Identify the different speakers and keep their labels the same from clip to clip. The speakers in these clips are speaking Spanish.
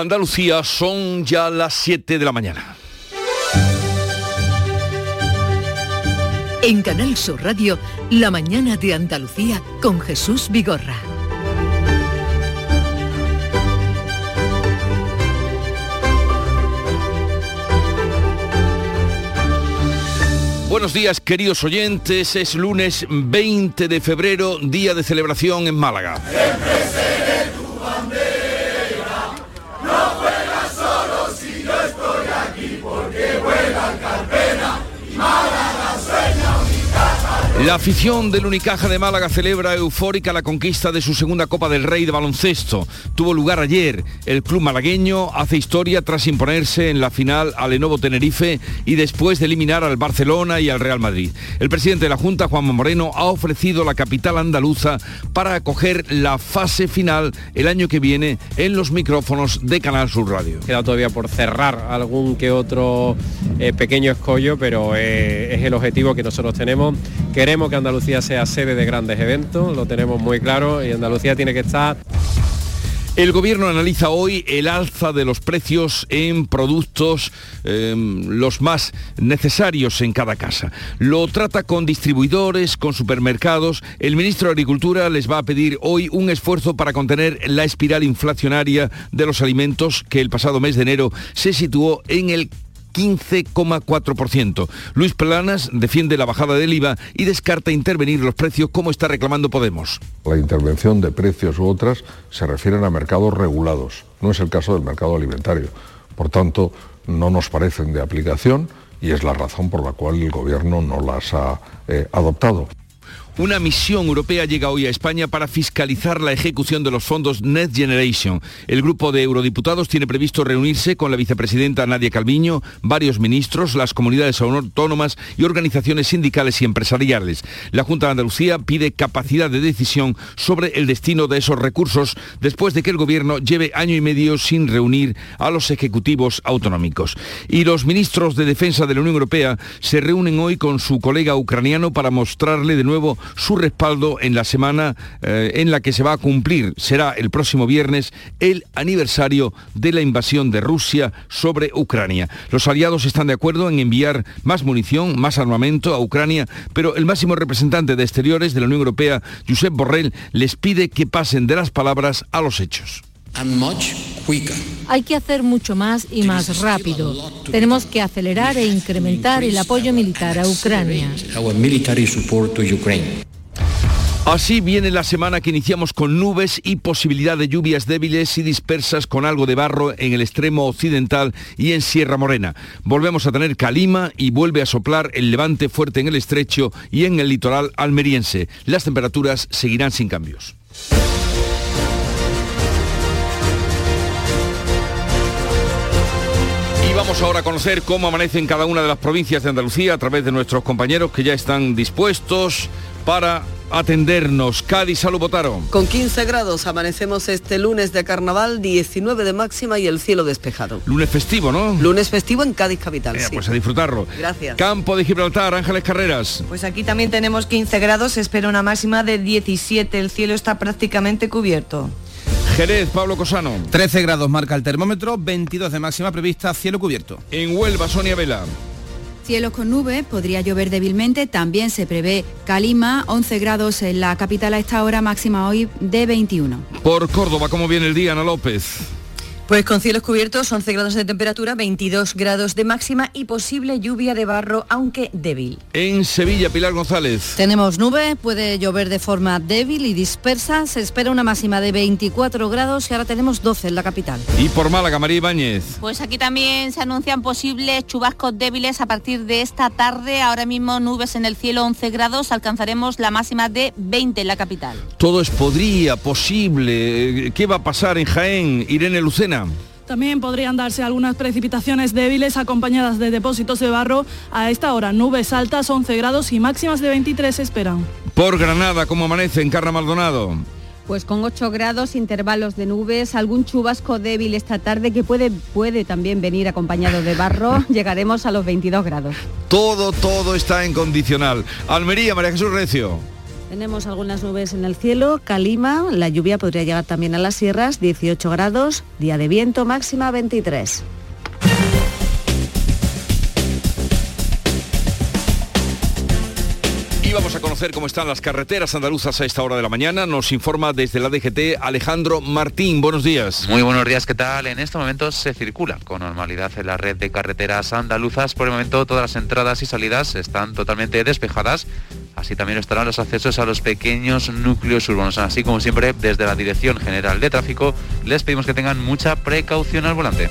Speaker 1: Andalucía son ya las 7 de la mañana.
Speaker 2: En Canal Sur Radio, La mañana de Andalucía con Jesús Vigorra.
Speaker 1: Buenos días queridos oyentes, es lunes 20 de febrero, día de celebración en Málaga. La afición del Unicaja de Málaga celebra eufórica la conquista de su segunda Copa del Rey de baloncesto. Tuvo lugar ayer. El club malagueño hace historia tras imponerse en la final al Lenovo Tenerife y después de eliminar al Barcelona y al Real Madrid. El presidente de la Junta, Juan Moreno, ha ofrecido la capital andaluza para acoger la fase final el año que viene en los micrófonos de Canal Sur Radio.
Speaker 3: Queda todavía por cerrar algún que otro eh, pequeño escollo, pero eh, es el objetivo que nosotros tenemos. Queremos que Andalucía sea sede de grandes eventos, lo tenemos muy claro y Andalucía tiene que estar
Speaker 1: el gobierno analiza hoy el alza de los precios en productos em, los más necesarios en cada casa. Lo trata con distribuidores, con supermercados. El ministro de Agricultura les va a pedir hoy un esfuerzo para contener la espiral inflacionaria de los alimentos que el pasado mes de enero se situó en el 15,4%. Luis Planas defiende la bajada del IVA y descarta intervenir los precios como está reclamando Podemos.
Speaker 4: La intervención de precios u otras se refieren a mercados regulados, no es el caso del mercado alimentario. Por tanto, no nos parecen de aplicación y es la razón por la cual el Gobierno no las ha eh, adoptado.
Speaker 1: Una misión europea llega hoy a España para fiscalizar la ejecución de los fondos Next Generation. El grupo de eurodiputados tiene previsto reunirse con la vicepresidenta Nadia Calviño, varios ministros, las comunidades autónomas y organizaciones sindicales y empresariales. La Junta de Andalucía pide capacidad de decisión sobre el destino de esos recursos después de que el gobierno lleve año y medio sin reunir a los ejecutivos autonómicos. Y los ministros de Defensa de la Unión Europea se reúnen hoy con su colega ucraniano para mostrarle de nuevo su respaldo en la semana eh, en la que se va a cumplir, será el próximo viernes, el aniversario de la invasión de Rusia sobre Ucrania. Los aliados están de acuerdo en enviar más munición, más armamento a Ucrania, pero el máximo representante de Exteriores de la Unión Europea, Josep Borrell, les pide que pasen de las palabras a los hechos.
Speaker 5: Hay que hacer mucho más y más rápido. Tenemos que acelerar e incrementar el apoyo militar a Ucrania.
Speaker 1: Así viene la semana que iniciamos con nubes y posibilidad de lluvias débiles y dispersas con algo de barro en el extremo occidental y en Sierra Morena. Volvemos a tener calima y vuelve a soplar el levante fuerte en el estrecho y en el litoral almeriense. Las temperaturas seguirán sin cambios. Vamos ahora a conocer cómo amanece en cada una de las provincias de Andalucía a través de nuestros compañeros que ya están dispuestos para atendernos. Cádiz, salud, votaron.
Speaker 6: Con 15 grados amanecemos este lunes de carnaval, 19 de máxima y el cielo despejado.
Speaker 1: Lunes festivo, ¿no?
Speaker 6: Lunes festivo en Cádiz capital.
Speaker 1: sí. Pues a disfrutarlo.
Speaker 6: Gracias.
Speaker 1: Campo de Gibraltar, Ángeles Carreras.
Speaker 7: Pues aquí también tenemos 15 grados, espera una máxima de 17. El cielo está prácticamente cubierto.
Speaker 1: Jerez, Pablo Cosano.
Speaker 8: 13 grados marca el termómetro, 22 de máxima prevista, cielo cubierto.
Speaker 1: En Huelva, Sonia Vela.
Speaker 9: Cielos con nube, podría llover débilmente, también se prevé calima, 11 grados en la capital a esta hora, máxima hoy de 21.
Speaker 1: Por Córdoba, ¿cómo viene el día, Ana López?
Speaker 6: Pues con cielos cubiertos, 11 grados de temperatura, 22 grados de máxima y posible lluvia de barro, aunque débil.
Speaker 1: En Sevilla, Pilar González.
Speaker 5: Tenemos nube, puede llover de forma débil y dispersa. Se espera una máxima de 24 grados y ahora tenemos 12 en la capital.
Speaker 1: Y por Málaga, María Ibáñez.
Speaker 10: Pues aquí también se anuncian posibles chubascos débiles a partir de esta tarde. Ahora mismo nubes en el cielo, 11 grados. Alcanzaremos la máxima de 20 en la capital.
Speaker 1: Todo es podría, posible. ¿Qué va a pasar en Jaén? Irene Lucena.
Speaker 11: También podrían darse algunas precipitaciones débiles acompañadas de depósitos de barro. A esta hora, nubes altas, 11 grados y máximas de 23 esperan.
Speaker 1: Por Granada, ¿cómo amanece en Carra Maldonado?
Speaker 12: Pues con 8 grados, intervalos de nubes, algún chubasco débil esta tarde que puede, puede también venir acompañado de barro. Llegaremos a los 22 grados.
Speaker 1: Todo, todo está en condicional. Almería, María Jesús Recio.
Speaker 13: Tenemos algunas nubes en el cielo, calima, la lluvia podría llegar también a las sierras, 18 grados, día de viento máxima 23.
Speaker 1: Vamos a conocer cómo están las carreteras andaluzas a esta hora de la mañana. Nos informa desde la DGT Alejandro Martín. Buenos días.
Speaker 14: Muy buenos días, ¿qué tal? En este momento se circula con normalidad en la red de carreteras andaluzas. Por el momento todas las entradas y salidas están totalmente despejadas. Así también estarán los accesos a los pequeños núcleos urbanos. Así como siempre, desde la Dirección General de Tráfico les pedimos que tengan mucha precaución al volante.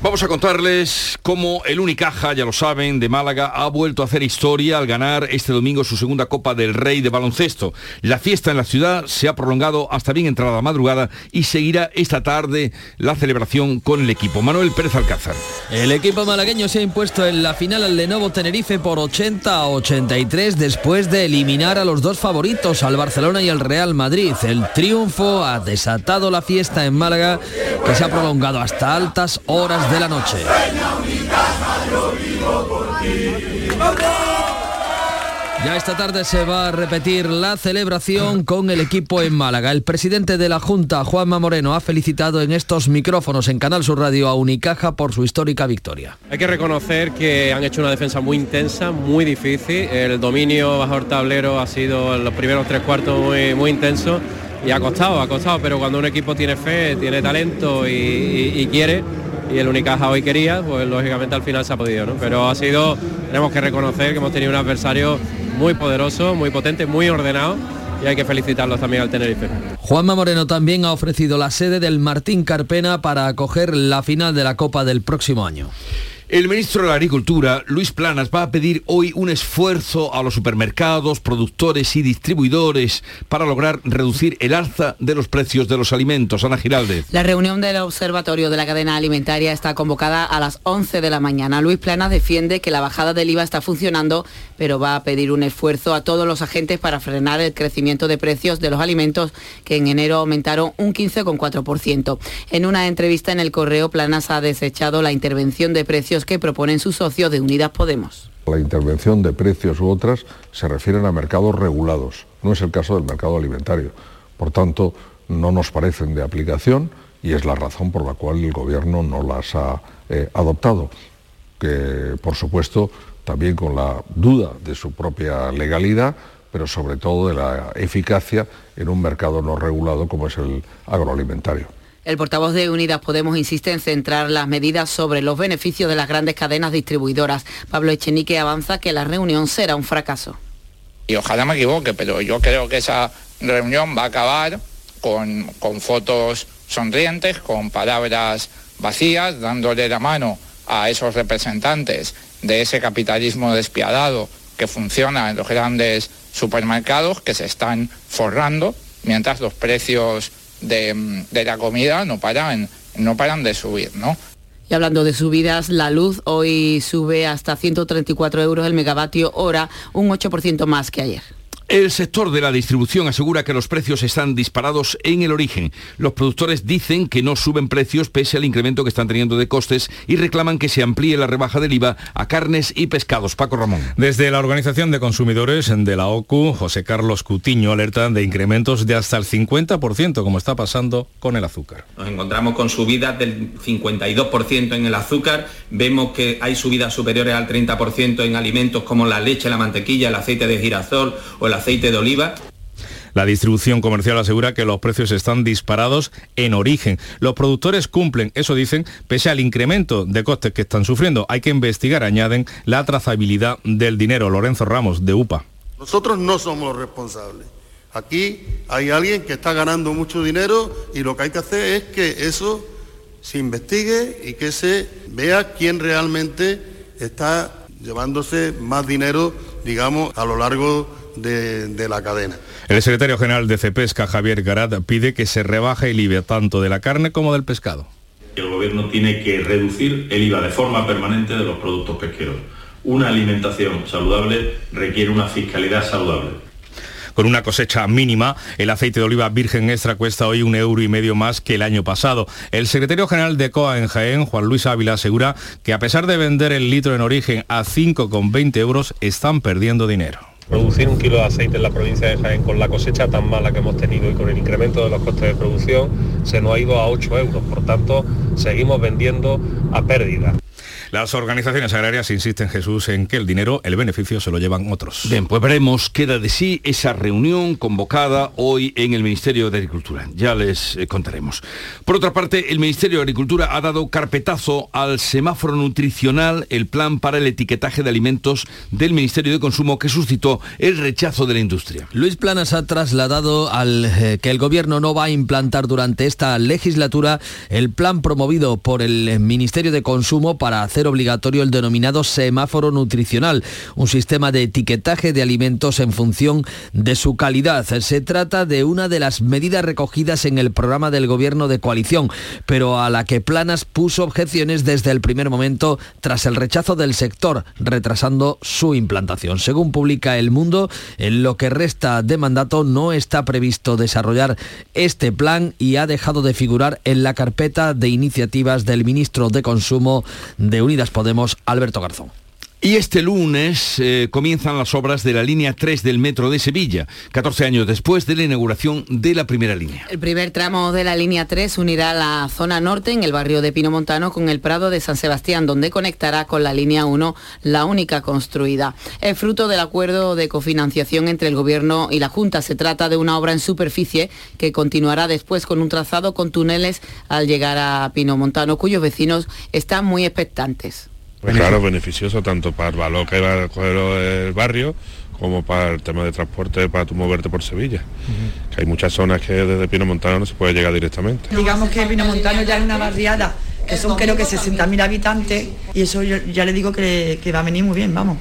Speaker 1: Vamos a contarles cómo el Unicaja, ya lo saben, de Málaga ha vuelto a hacer historia al ganar este domingo su segunda Copa del Rey de baloncesto. La fiesta en la ciudad se ha prolongado hasta bien entrada la madrugada y seguirá esta tarde la celebración con el equipo. Manuel Pérez Alcázar.
Speaker 15: El equipo malagueño se ha impuesto en la final al Lenovo Tenerife por 80 a 83 después de eliminar a los dos favoritos, al Barcelona y al Real Madrid. El triunfo ha desatado la fiesta en Málaga que se ha prolongado hasta altas horas de la noche. Ya esta tarde se va a repetir la celebración con el equipo en Málaga. El presidente de la Junta, Juanma Moreno, ha felicitado en estos micrófonos en Canal Sur Radio a Unicaja por su histórica victoria.
Speaker 3: Hay que reconocer que han hecho una defensa muy intensa, muy difícil. El dominio bajo el tablero ha sido en los primeros tres cuartos muy, muy intenso y ha costado, ha costado, pero cuando un equipo tiene fe, tiene talento y quiere, y el Unicaja hoy quería, pues lógicamente al final se ha podido, ¿no? Pero ha sido, tenemos que reconocer que hemos tenido un adversario muy poderoso, muy potente, muy ordenado y hay que felicitarlos también al Tenerife.
Speaker 15: Juanma Moreno también ha ofrecido la sede del Martín Carpena para acoger la final de la Copa del próximo año.
Speaker 1: El ministro de Agricultura, Luis Planas, va a pedir hoy un esfuerzo a los supermercados, productores y distribuidores para lograr reducir el alza de los precios de los alimentos. Ana Giraldez.
Speaker 16: La reunión del Observatorio de la Cadena Alimentaria está convocada a las 11 de la mañana. Luis Planas defiende que la bajada del IVA está funcionando, pero va a pedir un esfuerzo a todos los agentes para frenar el crecimiento de precios de los alimentos que en enero aumentaron un 15,4%. En una entrevista en el correo, Planas ha desechado la intervención de precios que proponen sus socios de Unidas Podemos.
Speaker 4: La intervención de precios u otras se refieren a mercados regulados, no es el caso del mercado alimentario. Por tanto, no nos parecen de aplicación y es la razón por la cual el Gobierno no las ha eh, adoptado, que por supuesto también con la duda de su propia legalidad, pero sobre todo de la eficacia en un mercado no regulado como es el agroalimentario.
Speaker 16: El portavoz de Unidas Podemos insiste en centrar las medidas sobre los beneficios de las grandes cadenas distribuidoras. Pablo Echenique avanza que la reunión será un fracaso.
Speaker 17: Y ojalá me equivoque, pero yo creo que esa reunión va a acabar con, con fotos sonrientes, con palabras vacías, dándole la mano a esos representantes de ese capitalismo despiadado que funciona en los grandes supermercados que se están forrando mientras los precios de, la comida no paran, no paran de subir, ¿no?
Speaker 16: Y hablando de subidas, la luz hoy sube hasta 134 euros el megavatio hora, un 8% más que ayer.
Speaker 1: El sector de la distribución asegura que los precios están disparados en el origen. Los productores dicen que no suben precios pese al incremento que están teniendo de costes y reclaman que se amplíe la rebaja del IVA a carnes y pescados. Paco Ramón.
Speaker 18: Desde la Organización de Consumidores de la OCU, José Carlos Cutiño alerta de incrementos de hasta el 50%, como está pasando con el azúcar.
Speaker 19: Nos encontramos con subidas del 52% en el azúcar, vemos que hay subidas superiores al 30% en alimentos como la leche, la mantequilla, el aceite de girasol o el aceite de oliva.
Speaker 18: La distribución comercial asegura que los precios están disparados en origen. Los productores cumplen, eso dicen, pese al incremento de costes que están sufriendo. Hay que investigar, añaden, la trazabilidad del dinero. Lorenzo Ramos, de UPA.
Speaker 20: Nosotros no somos los responsables.
Speaker 21: Aquí hay alguien que está ganando mucho dinero y lo que hay que hacer es que eso se investigue y que se vea quién realmente está llevándose más dinero, digamos, a lo largo de, de la cadena.
Speaker 18: El secretario general de Cepesca, Javier Garat, pide que se rebaje el IVA tanto de la carne como del pescado.
Speaker 22: El gobierno tiene que reducir el IVA de forma permanente de los productos pesqueros. Una alimentación saludable requiere una fiscalidad saludable
Speaker 18: con una cosecha mínima, el aceite de oliva virgen extra cuesta hoy un euro y medio más que el año pasado. El secretario general de COA en Jaén, Juan Luis Ávila, asegura que a pesar de vender el litro en origen a 5,20 euros, están perdiendo dinero.
Speaker 3: Producir un kilo de aceite en la provincia de Jaén con la cosecha tan mala que hemos tenido y con el incremento de los costes de producción se nos ha ido a 8 euros. Por tanto, seguimos vendiendo a pérdida.
Speaker 18: Las organizaciones agrarias insisten, Jesús, en que el dinero, el beneficio, se lo llevan otros.
Speaker 1: Bien, pues veremos qué da de sí esa reunión convocada hoy en el Ministerio de Agricultura. Ya les eh, contaremos. Por otra parte, el Ministerio de Agricultura ha dado carpetazo al semáforo nutricional, el plan para el etiquetaje de alimentos del Ministerio de Consumo que suscitó el rechazo de la industria.
Speaker 15: Luis Planas ha trasladado al eh, que el gobierno no va a implantar durante esta legislatura el plan promovido por el Ministerio de Consumo para hacer obligatorio el denominado semáforo nutricional, un sistema de etiquetaje de alimentos en función de su calidad. Se trata de una de las medidas recogidas en el programa del gobierno de coalición, pero a la que Planas puso objeciones desde el primer momento tras el rechazo del sector, retrasando su implantación. Según publica El Mundo, en lo que resta de mandato no está previsto desarrollar este plan y ha dejado de figurar en la carpeta de iniciativas del ministro de Consumo de Unidas Podemos, Alberto Garzón.
Speaker 1: Y este lunes eh, comienzan las obras de la línea 3 del metro de Sevilla, 14 años después de la inauguración de la primera línea.
Speaker 16: El primer tramo de la línea 3 unirá la zona norte en el barrio de Pino Montano con el Prado de San Sebastián, donde conectará con la línea 1, la única construida. Es fruto del acuerdo de cofinanciación entre el Gobierno y la Junta. Se trata de una obra en superficie que continuará después con un trazado con túneles al llegar a Pino Montano, cuyos vecinos están muy expectantes.
Speaker 20: Pues claro, beneficioso tanto para el valor que va a coger el barrio como para el tema de transporte para tu moverte por Sevilla. Que hay muchas zonas que desde Pino Montano no se puede llegar directamente.
Speaker 23: Digamos que Pino Montano ya es una barriada que son creo que 60.000 habitantes y eso yo, ya le digo que, que va a venir muy bien, vamos.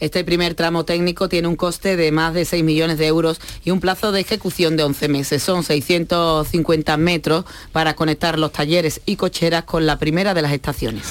Speaker 16: Este primer tramo técnico tiene un coste de más de 6 millones de euros y un plazo de ejecución de 11 meses. Son 650 metros para conectar los talleres y cocheras con la primera de las estaciones.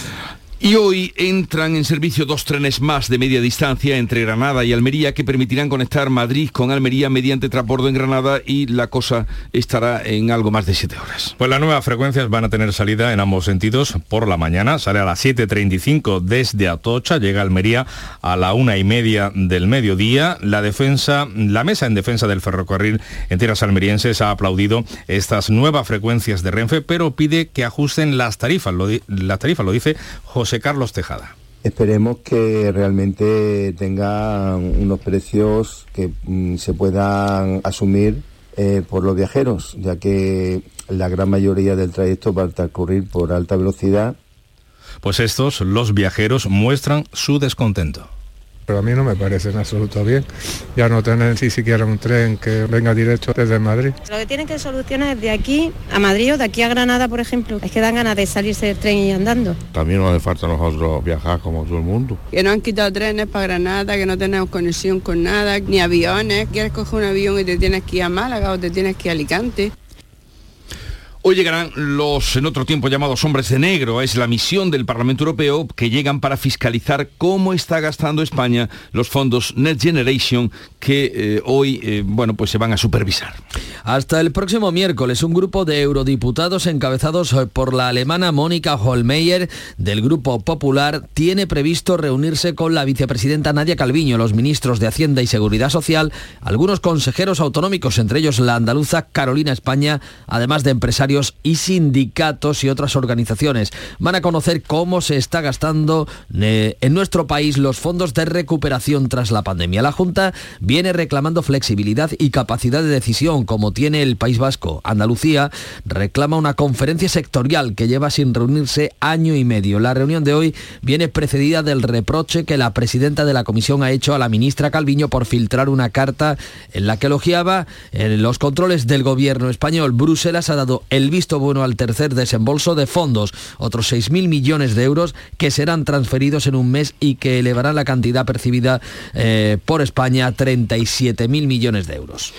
Speaker 1: Y hoy entran en servicio dos trenes más de media distancia entre Granada y Almería que permitirán conectar Madrid con Almería mediante transbordo en Granada y la cosa estará en algo más de siete horas.
Speaker 18: Pues las nuevas frecuencias van a tener salida en ambos sentidos por la mañana. Sale a las 7.35 desde Atocha, llega a Almería a la una y media del mediodía. La defensa, la mesa en defensa del ferrocarril en tierras almerienses ha aplaudido estas nuevas frecuencias de Renfe, pero pide que ajusten las tarifas. Las tarifas lo dice José Carlos Tejada.
Speaker 24: Esperemos que realmente tengan unos precios que mm, se puedan asumir eh, por los viajeros, ya que la gran mayoría del trayecto va a transcurrir por alta velocidad.
Speaker 18: Pues estos, los viajeros, muestran su descontento
Speaker 25: pero a mí no me parece en absoluto bien. Ya no tener ni siquiera un tren que venga directo desde Madrid.
Speaker 26: Lo que tienen que solucionar es de aquí a Madrid o de aquí a Granada, por ejemplo. Es que dan ganas de salirse del tren y andando.
Speaker 20: También nos hace falta a nosotros viajar como todo el mundo.
Speaker 27: Que no han quitado trenes para Granada, que no tenemos conexión con nada, ni aviones. Quieres coger un avión y te tienes que ir a Málaga o te tienes que ir a Alicante.
Speaker 1: Hoy llegarán los en otro tiempo llamados hombres de negro. Es la misión del Parlamento Europeo que llegan para fiscalizar cómo está gastando España los fondos Next Generation que eh, hoy eh, bueno, pues se van a supervisar.
Speaker 15: Hasta el próximo miércoles, un grupo de eurodiputados encabezados por la alemana Mónica Holmeyer del Grupo Popular tiene previsto reunirse con la vicepresidenta Nadia Calviño, los ministros de Hacienda y Seguridad Social, algunos consejeros autonómicos, entre ellos la andaluza Carolina España, además de empresarios y sindicatos y otras organizaciones. Van a conocer cómo se está gastando eh, en nuestro país los fondos de recuperación tras la pandemia. La Junta viene reclamando flexibilidad y capacidad de decisión como tiene el País Vasco. Andalucía reclama una conferencia sectorial que lleva sin reunirse año y medio. La reunión de hoy viene precedida del reproche que la presidenta de la comisión ha hecho a la ministra Calviño por filtrar una carta en la que elogiaba eh, los controles del gobierno español. Bruselas ha dado el visto bueno al tercer desembolso de fondos, otros 6.000 millones de euros que serán transferidos en un mes y que elevarán la cantidad percibida eh, por España a 37.000 millones de euros.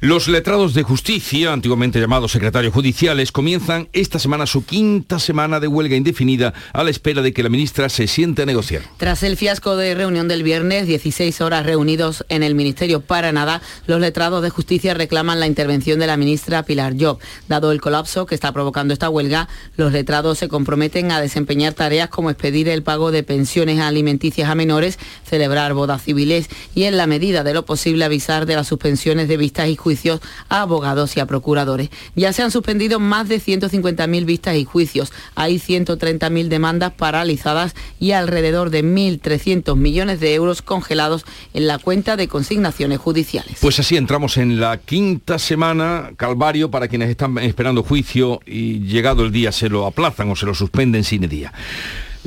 Speaker 1: Los letrados de justicia, antiguamente llamados secretarios judiciales, comienzan esta semana su quinta semana de huelga indefinida a la espera de que la ministra se siente a negociar.
Speaker 16: Tras el fiasco de reunión del viernes, 16 horas reunidos en el Ministerio para nada, los letrados de justicia reclaman la intervención de la ministra Pilar Job. Dado el colapso que está provocando esta huelga, los letrados se comprometen a desempeñar tareas como expedir el pago de pensiones alimenticias a menores, celebrar bodas civiles y en la medida de lo posible avisar de las suspensiones de vistas y juicios a abogados y a procuradores. Ya se han suspendido más de 150.000 vistas y juicios. Hay 130.000 demandas paralizadas y alrededor de 1.300 millones de euros congelados en la cuenta de consignaciones judiciales.
Speaker 1: Pues así entramos en la quinta semana, calvario para quienes están esperando juicio y llegado el día se lo aplazan o se lo suspenden sin día.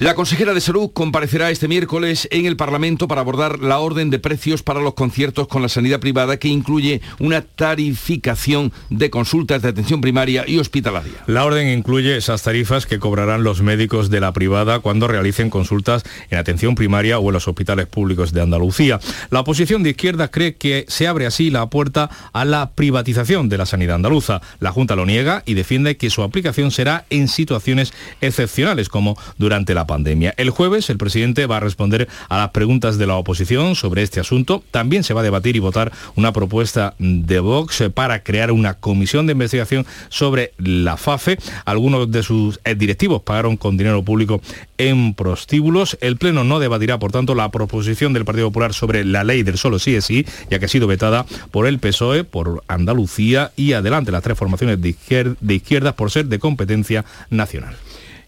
Speaker 1: La consejera de Salud comparecerá este miércoles en el Parlamento para abordar la orden de precios para los conciertos con la sanidad privada que incluye una tarificación de consultas de atención primaria y hospitalaria.
Speaker 18: La orden incluye esas tarifas que cobrarán los médicos de la privada cuando realicen consultas en atención primaria o en los hospitales públicos de Andalucía. La oposición de izquierda cree que se abre así la puerta a la privatización de la sanidad andaluza. La Junta lo niega y defiende que su aplicación será en situaciones excepcionales como durante la pandemia. El jueves el presidente va a responder a las preguntas de la oposición sobre este asunto. También se va a debatir y votar una propuesta de Vox para crear una comisión de investigación sobre la FAFE. Algunos de sus directivos pagaron con dinero público en prostíbulos. El Pleno no debatirá, por tanto, la proposición del Partido Popular sobre la ley del solo sí es sí, ya que ha sido vetada por el PSOE, por Andalucía y adelante las tres formaciones de, de izquierdas por ser de competencia nacional.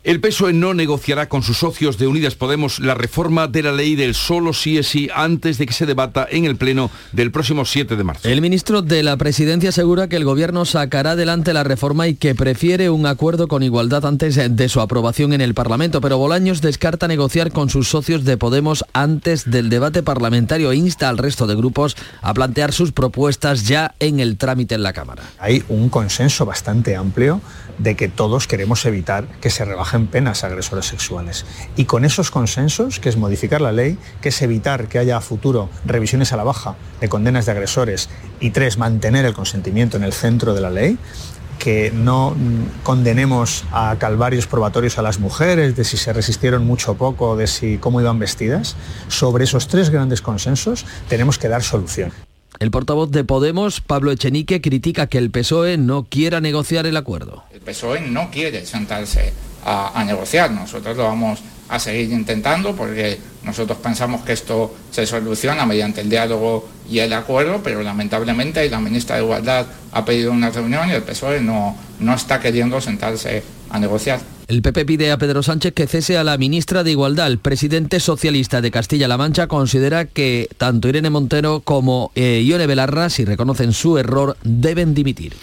Speaker 1: El PSOE no negociará con sus socios de Unidas Podemos la reforma de la ley del solo sí es sí antes de que se debata en el Pleno del próximo 7 de marzo.
Speaker 15: El ministro de la Presidencia asegura que el Gobierno sacará adelante la reforma y que prefiere un acuerdo con igualdad antes de su aprobación en el Parlamento, pero Bolaños descarta negociar con sus socios de Podemos antes del debate parlamentario e insta al resto de grupos a plantear sus propuestas ya en el trámite en la Cámara.
Speaker 28: Hay un consenso bastante amplio de que todos queremos evitar que se rebajen penas a agresores sexuales. Y con esos consensos, que es modificar la ley, que es evitar que haya a futuro revisiones a la baja de condenas de agresores y tres, mantener el consentimiento en el centro de la ley, que no condenemos a calvarios probatorios a las mujeres, de si se resistieron mucho o poco, de si cómo iban vestidas, sobre esos tres grandes consensos tenemos que dar solución.
Speaker 15: El portavoz de Podemos, Pablo Echenique, critica que el PSOE no quiera negociar el acuerdo.
Speaker 17: El PSOE no quiere sentarse a, negociar, nosotros lo vamos a seguir intentando porque nosotros pensamos que esto se soluciona mediante el diálogo y el acuerdo, pero lamentablemente la ministra de Igualdad ha pedido una reunión y el PSOE no, no está queriendo sentarse a negociar.
Speaker 15: El PP pide a Pedro Sánchez que cese a la ministra de Igualdad. El presidente socialista de Castilla-La Mancha considera que tanto Irene Montero como eh, Ione Belarra, si reconocen su error, deben dimitir.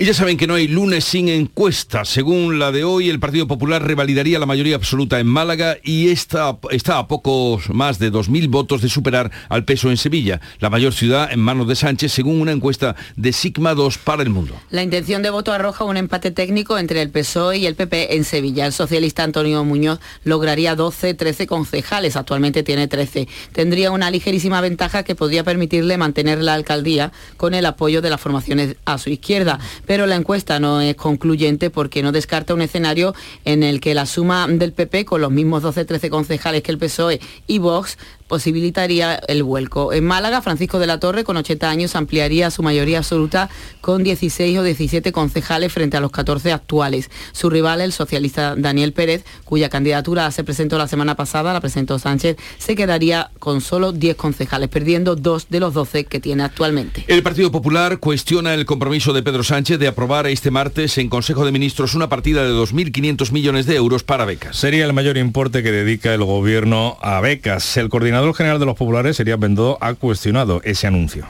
Speaker 1: Y ya saben que no hay lunes sin encuesta. Según la de hoy, el Partido Popular revalidaría la mayoría absoluta en Málaga y está, está a pocos más de 2.000 votos de superar al peso en Sevilla, la mayor ciudad en manos de Sánchez, según una encuesta de Sigma 2 para el mundo.
Speaker 16: La intención de voto arroja un empate técnico entre el PSOE y el PP en Sevilla. El socialista Antonio Muñoz lograría 12, 13 concejales, actualmente tiene 13. Tendría una ligerísima ventaja que podría permitirle mantener la alcaldía con el apoyo de las formaciones a su izquierda pero la encuesta no es concluyente porque no descarta un escenario en el que la suma del PP con los mismos 12-13 concejales que el PSOE y Vox posibilitaría el vuelco. En Málaga, Francisco de la Torre, con 80 años, ampliaría su mayoría absoluta con 16 o 17 concejales frente a los 14 actuales. Su rival, el socialista Daniel Pérez, cuya candidatura se presentó la semana pasada, la presentó Sánchez, se quedaría con solo 10 concejales, perdiendo dos de los 12 que tiene actualmente.
Speaker 1: El Partido Popular cuestiona el compromiso de Pedro Sánchez de aprobar este martes en Consejo de Ministros una partida de 2.500 millones de euros para becas.
Speaker 18: Sería el mayor importe que dedica el gobierno a becas. El coordinador coordinador general de los populares, Elías Bendó, ha cuestionado ese anuncio.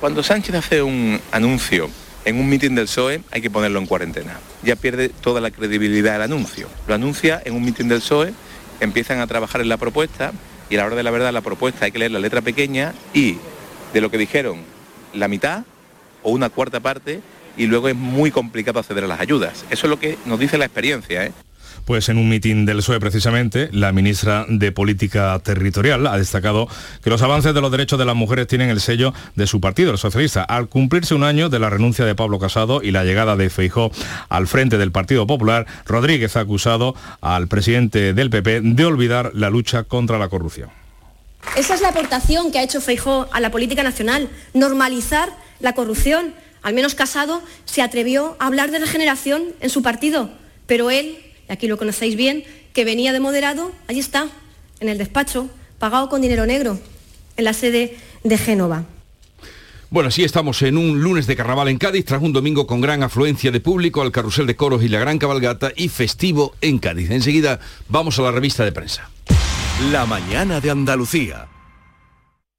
Speaker 29: Cuando Sánchez hace un anuncio en un mitin del PSOE hay que ponerlo en cuarentena. Ya pierde toda la credibilidad el anuncio. Lo anuncia en un mitin del PSOE, empiezan a trabajar en la propuesta y a la hora de la verdad la propuesta hay que leer la letra pequeña y de lo que dijeron la mitad o una cuarta parte y luego es muy complicado acceder a las ayudas. Eso es lo que nos dice la experiencia. ¿eh?
Speaker 18: Pues en un mitin del PSOE precisamente, la ministra de Política Territorial ha destacado que los avances de los derechos de las mujeres tienen el sello de su partido, el socialista. Al cumplirse un año de la renuncia de Pablo Casado y la llegada de Feijó al frente del Partido Popular, Rodríguez ha acusado al presidente del PP de olvidar la lucha contra la corrupción.
Speaker 30: Esa es la aportación que ha hecho Feijó a la política nacional, normalizar la corrupción. Al menos Casado se atrevió a hablar de regeneración en su partido, pero él aquí lo conocéis bien, que venía de moderado, allí está, en el despacho, pagado con dinero negro, en la sede de Génova.
Speaker 1: Bueno, sí estamos en un lunes de carnaval en Cádiz, tras un domingo con gran afluencia de público al carrusel de coros y la gran cabalgata y festivo en Cádiz. Enseguida vamos a la revista de prensa.
Speaker 31: La mañana de Andalucía.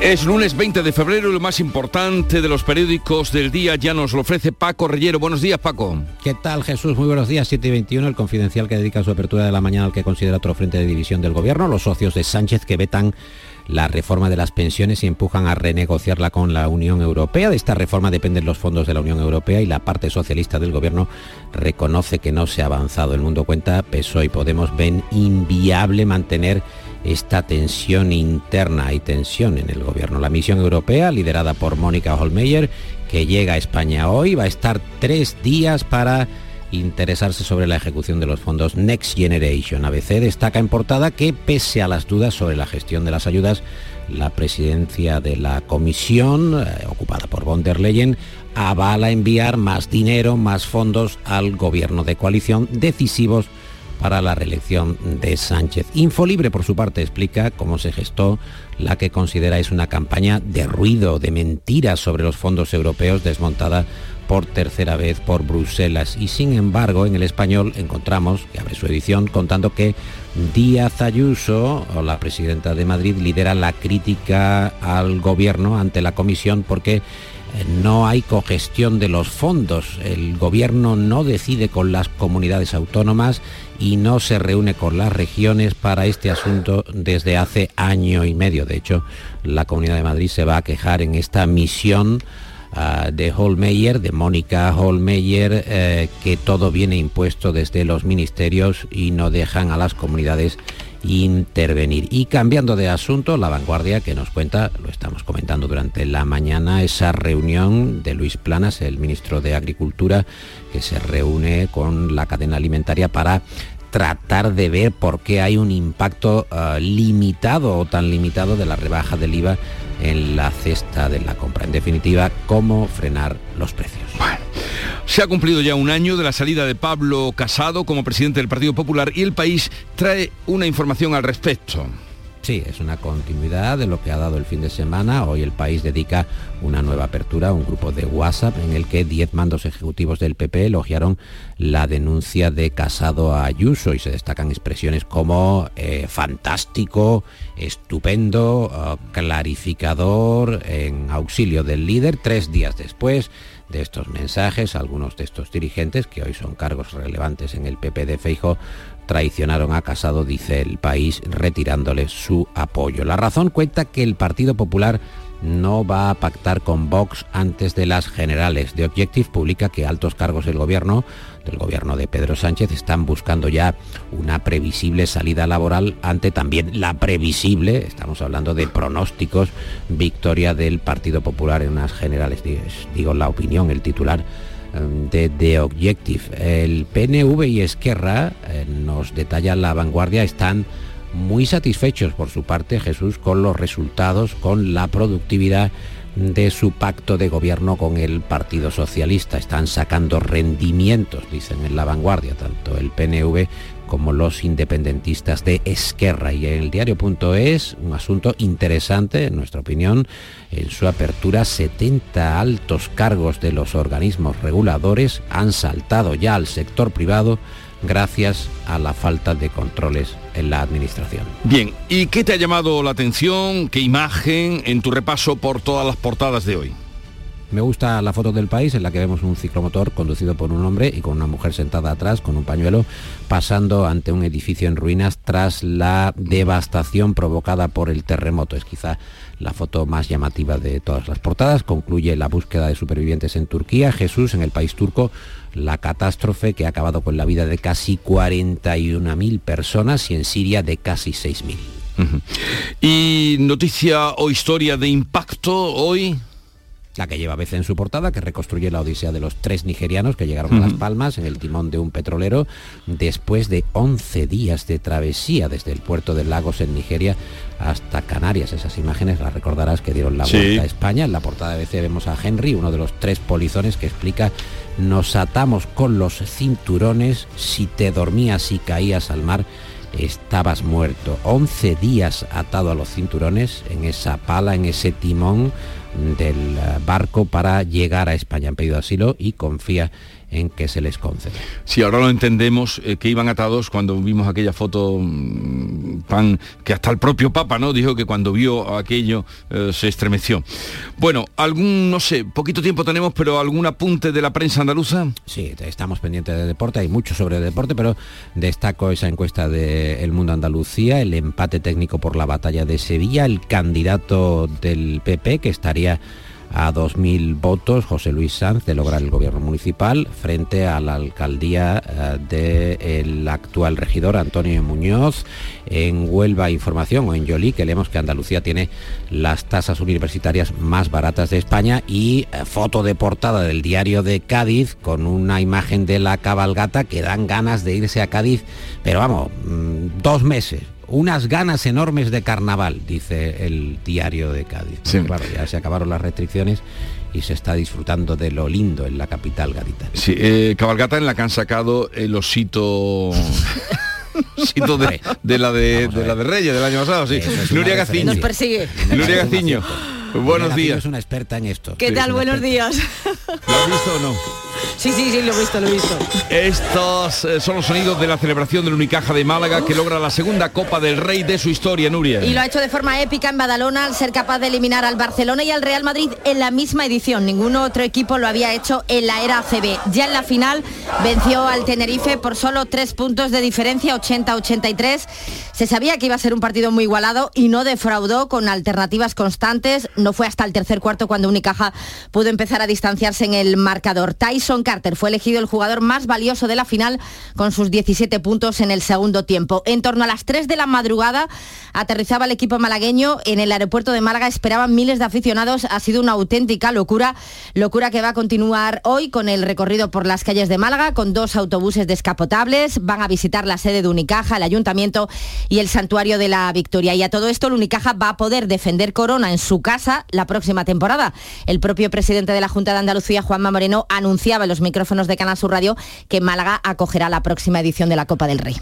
Speaker 1: Es lunes 20 de febrero y lo más importante de los periódicos del día ya nos lo ofrece Paco Rellero. Buenos días, Paco.
Speaker 32: ¿Qué tal, Jesús? Muy buenos días. 7 y 21, el confidencial que dedica su apertura de la mañana al que considera otro frente de división del gobierno, los socios de Sánchez que vetan la reforma de las pensiones y empujan a renegociarla con la Unión Europea. De esta reforma dependen los fondos de la Unión Europea y la parte socialista del gobierno reconoce que no se ha avanzado. El mundo cuenta, PSOE y Podemos ven inviable mantener esta tensión interna y tensión en el gobierno. La misión europea, liderada por Mónica Holmeyer, que llega a España hoy, va a estar tres días para interesarse sobre la ejecución de los fondos Next Generation. ABC destaca en portada que, pese a las dudas sobre la gestión de las ayudas, la presidencia de la comisión, eh, ocupada por von der Leyen, avala enviar más dinero, más fondos al gobierno de coalición decisivos para la reelección de Sánchez. Infolibre, por su parte, explica cómo se gestó la que considera es una campaña de ruido, de mentiras sobre los fondos europeos desmontada por tercera vez por Bruselas. Y sin embargo, en el español encontramos, que abre su edición, contando que Díaz Ayuso, la presidenta de Madrid, lidera la crítica al gobierno ante la comisión porque no hay cogestión de los fondos, el gobierno no decide con las comunidades autónomas y no se reúne con las regiones para este asunto desde hace año y medio. De hecho, la Comunidad de Madrid se va a quejar en esta misión ah, de Holmeyer, de Mónica Holmeyer, eh, que todo viene impuesto desde los ministerios y no dejan a las comunidades intervenir. Y cambiando de asunto, la vanguardia que nos cuenta, lo estamos comentando durante la mañana, esa reunión de Luis Planas, el ministro de Agricultura, que se reúne con la cadena alimentaria para tratar de ver por qué hay un impacto ah, limitado o tan limitado de la rebaja del IVA en la cesta de la compra. En definitiva, cómo frenar los precios.
Speaker 1: Se ha cumplido ya un año de la salida de Pablo Casado como presidente del Partido Popular y el país trae una información al respecto.
Speaker 32: Sí, es una continuidad de lo que ha dado el fin de semana. Hoy el país dedica una nueva apertura a un grupo de WhatsApp en el que 10 mandos ejecutivos del PP elogiaron la denuncia de Casado a Ayuso y se destacan expresiones como eh, fantástico, estupendo, eh, clarificador, en auxilio del líder. Tres días después, de estos mensajes, algunos de estos dirigentes, que hoy son cargos relevantes en el PP de Feijo, traicionaron a Casado, dice el país, retirándole su apoyo. La razón cuenta que el Partido Popular no va a pactar con Vox antes de las generales. De Objective publica que altos cargos del gobierno, del gobierno de Pedro Sánchez, están buscando ya una previsible salida laboral ante también la previsible, estamos hablando de pronósticos, victoria del Partido Popular en unas generales. Digo la opinión, el titular de The Objective. El PNV y Esquerra, eh, nos detalla la vanguardia, están muy satisfechos por su parte, Jesús, con los resultados, con la productividad de su pacto de gobierno con el Partido Socialista. Están sacando rendimientos, dicen en la vanguardia, tanto el PNV como los independentistas de Esquerra. Y el diario.es, un asunto interesante, en nuestra opinión, en su apertura, 70 altos cargos de los organismos reguladores han saltado ya al sector privado gracias a la falta de controles en la administración.
Speaker 1: Bien, ¿y qué te ha llamado la atención? ¿Qué imagen en tu repaso por todas las portadas de hoy?
Speaker 32: Me gusta la foto del país en la que vemos un ciclomotor conducido por un hombre y con una mujer sentada atrás con un pañuelo pasando ante un edificio en ruinas tras la devastación provocada por el terremoto. Es quizá la foto más llamativa de todas las portadas. Concluye la búsqueda de supervivientes en Turquía. Jesús en el país turco la catástrofe que ha acabado con la vida de casi 41.000 personas y en Siria de casi 6.000.
Speaker 1: ¿Y noticia o historia de impacto hoy?
Speaker 32: La que lleva a veces en su portada, que reconstruye la odisea de los tres nigerianos que llegaron a Las Palmas en el timón de un petrolero después de 11 días de travesía desde el puerto de Lagos en Nigeria hasta Canarias. Esas imágenes las recordarás que dieron la vuelta a España. En la portada de BC vemos a Henry, uno de los tres polizones que explica nos atamos con los cinturones, si te dormías y caías al mar, estabas muerto. 11 días atado a los cinturones en esa pala, en ese timón del barco para llegar a España. Han pedido asilo y confía en que se les concede.
Speaker 1: Sí, ahora lo entendemos, eh, que iban atados cuando vimos aquella foto mm, que hasta el propio Papa no dijo que cuando vio aquello eh, se estremeció. Bueno, algún, no sé, poquito tiempo tenemos, pero algún apunte de la prensa andaluza.
Speaker 32: Sí, estamos pendientes de deporte, hay mucho sobre deporte, pero destaco esa encuesta de El Mundo Andalucía, el empate técnico por la batalla de Sevilla, el candidato del PP que estaría a 2.000 votos José Luis Sanz de lograr el gobierno municipal frente a la alcaldía eh, del actual regidor Antonio Muñoz. En Huelva Información o en Yolí que leemos que Andalucía tiene las tasas universitarias más baratas de España y eh, foto de portada del diario de Cádiz con una imagen de la cabalgata que dan ganas de irse a Cádiz, pero vamos, mm, dos meses unas ganas enormes de carnaval, dice el diario de Cádiz. Claro, ya se acabaron las restricciones y se está disfrutando de lo lindo en la capital gaditana.
Speaker 1: Sí, eh, cabalgata en la que han sacado el osito... osito de, la de, la de Reyes del año pasado, sí. Nuria Gaciño.
Speaker 33: Nos persigue.
Speaker 1: Nuria Gaciño. Buenos días.
Speaker 32: Es una experta en esto.
Speaker 33: ¿Qué tal? Buenos días.
Speaker 1: ¿Lo has visto o no?
Speaker 33: Sí, sí, sí, lo he visto, lo he visto.
Speaker 1: Estos eh, son los sonidos de la celebración del Unicaja de Málaga que logra la segunda Copa del Rey de su historia, Nuria.
Speaker 34: Y lo ha hecho de forma épica en Badalona al ser capaz de eliminar al Barcelona y al Real Madrid en la misma edición. Ningún otro equipo lo había hecho en la era ACB. Ya en la final venció al Tenerife por solo tres puntos de diferencia, 80-83. Se sabía que iba a ser un partido muy igualado y no defraudó con alternativas constantes. No fue hasta el tercer cuarto cuando Unicaja pudo empezar a distanciarse en el marcador. Tyson Carter fue elegido el jugador más valioso de la final con sus 17 puntos en el segundo tiempo. En torno a las 3 de la madrugada aterrizaba el equipo malagueño en el aeropuerto de Málaga. Esperaban miles de aficionados. Ha sido una auténtica locura. Locura que va a continuar hoy con el recorrido por las calles de Málaga con dos autobuses descapotables. Van a visitar la sede de Unicaja, el ayuntamiento y el santuario de la Victoria. Y a todo esto, el Unicaja va a poder defender Corona en su casa la próxima temporada. El propio presidente de la Junta de Andalucía, Juanma Moreno, anunciaba en los micrófonos de Canal Sur Radio que Málaga acogerá la próxima edición de la Copa del Rey.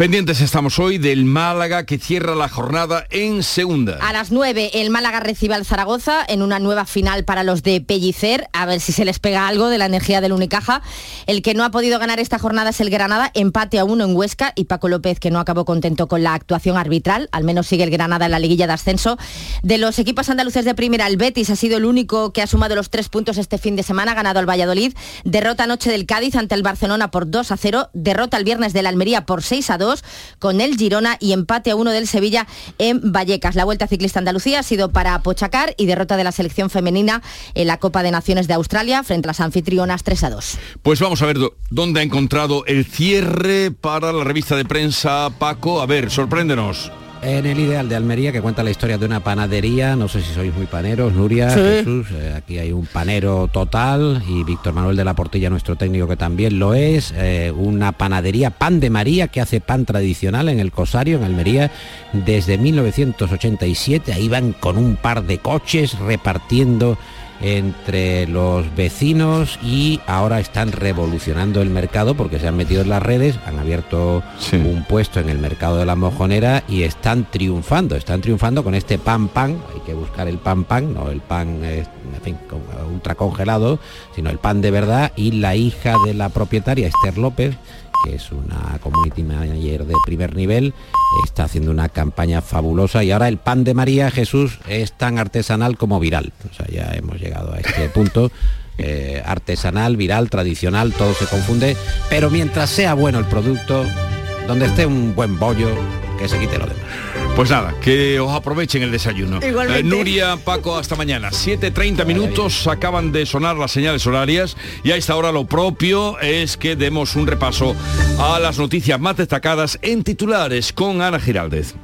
Speaker 1: Pendientes estamos hoy del Málaga que cierra la jornada en segunda.
Speaker 34: A las 9 el Málaga recibe al Zaragoza en una nueva final para los de Pellicer, a ver si se les pega algo de la energía del Unicaja. El que no ha podido ganar esta jornada es el Granada, empate a uno en Huesca y Paco López que no acabó contento con la actuación arbitral, al menos sigue el Granada en la liguilla de ascenso. De los equipos andaluces de primera, el Betis ha sido el único que ha sumado los tres puntos este fin de semana, ganado al Valladolid, derrota anoche del Cádiz ante el Barcelona por 2 a 0, derrota el viernes del Almería por 6 a 2 con el Girona y empate a uno del Sevilla en Vallecas. La Vuelta Ciclista Andalucía ha sido para Pochacar y derrota de la selección femenina en la Copa de Naciones de Australia frente a las anfitrionas 3 a 2.
Speaker 1: Pues vamos a ver dónde ha encontrado el cierre para la revista de prensa Paco. A ver, sorpréndenos.
Speaker 32: En el Ideal de Almería que cuenta la historia de una panadería. No sé si sois muy paneros, Nuria,
Speaker 35: Sí.
Speaker 32: Jesús. eh, aquí hay un panero total y Víctor Manuel de la Portilla, nuestro técnico, que también lo es. eh, una panadería Pan de María que hace pan tradicional en el Cosario, en Almería, desde 1987. Ahí van con un par de coches repartiendo entre los vecinos y ahora están revolucionando el mercado porque se han metido en las redes, han abierto un puesto en el mercado de la mojonera y están triunfando, están triunfando con este pan pan, hay que buscar el pan pan, no el pan eh, en fin, con- ultra congelado, sino el pan de verdad y la hija de la propietaria, Esther López, que es una community manager de primer nivel, está haciendo una campaña fabulosa y ahora el pan de María Jesús es tan artesanal como viral. O sea, ya hemos llegado a este punto. eh, artesanal, viral, tradicional, todo se confunde, pero mientras sea bueno el producto, donde esté un buen bollo, que se quite lo demás.
Speaker 1: Pues nada, que os aprovechen el desayuno. Eh, Nuria, Paco, hasta mañana. 7.30 minutos, acaban de sonar las señales horarias y a esta hora lo propio es que demos un repaso a las noticias más destacadas en titulares con Ana Giraldez.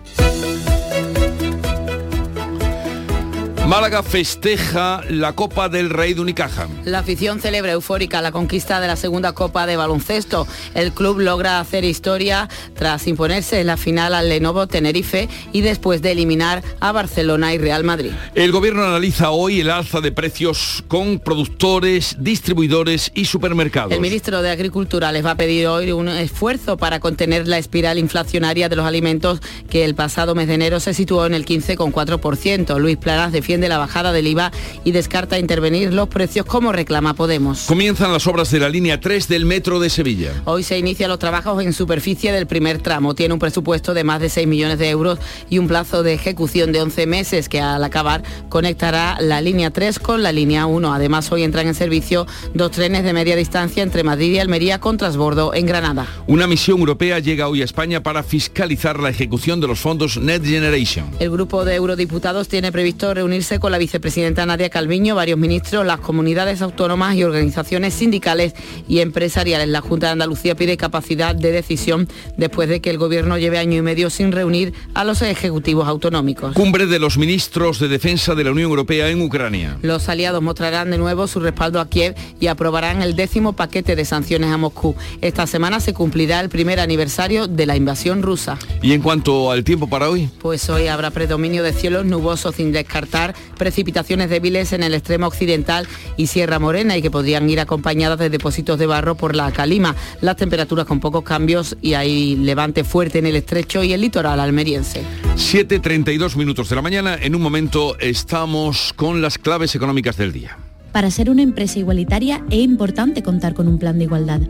Speaker 1: Málaga festeja la Copa del Rey de Unicaja.
Speaker 16: La afición celebra eufórica la conquista de la segunda Copa de Baloncesto. El club logra hacer historia tras imponerse en la final al Lenovo Tenerife y después de eliminar a Barcelona y Real Madrid.
Speaker 1: El gobierno analiza hoy el alza de precios con productores, distribuidores y supermercados.
Speaker 16: El ministro de Agricultura les va a pedir hoy un esfuerzo para contener la espiral inflacionaria de los alimentos que el pasado mes de enero se situó en el 15,4%. Luis Planas defiende la bajada del IVA y descarta intervenir los precios como reclama Podemos.
Speaker 1: Comienzan las obras de la línea 3 del metro de Sevilla.
Speaker 16: Hoy se inician los trabajos en superficie del primer tramo. Tiene un presupuesto de más de 6 millones de euros y un plazo de ejecución de 11 meses que al acabar conectará la línea 3 con la línea 1. Además, hoy entran en servicio dos trenes de media distancia entre Madrid y Almería con transbordo en Granada.
Speaker 1: Una misión europea llega hoy a España para fiscalizar la ejecución de los fondos Net Generation.
Speaker 16: El grupo de eurodiputados tiene previsto reunirse con la vicepresidenta Nadia Calviño, varios ministros, las comunidades autónomas y organizaciones sindicales y empresariales. La Junta de Andalucía pide capacidad de decisión después de que el gobierno lleve año y medio sin reunir a los ejecutivos autonómicos.
Speaker 1: Cumbre de los ministros de defensa de la Unión Europea en Ucrania.
Speaker 16: Los aliados mostrarán de nuevo su respaldo a Kiev y aprobarán el décimo paquete de sanciones a Moscú. Esta semana se cumplirá el primer aniversario de la invasión rusa.
Speaker 1: Y en cuanto al tiempo para hoy,
Speaker 16: Pues hoy habrá predominio de cielos nubosos sin descartar precipitaciones débiles en el extremo occidental y Sierra Morena y que podrían ir acompañadas de depósitos de barro por la calima. Las temperaturas con pocos cambios y hay levante fuerte en el estrecho y el litoral almeriense.
Speaker 1: 7.32 minutos de la mañana. En un momento estamos con las claves económicas del día.
Speaker 36: Para ser una empresa igualitaria es importante contar con un plan de igualdad.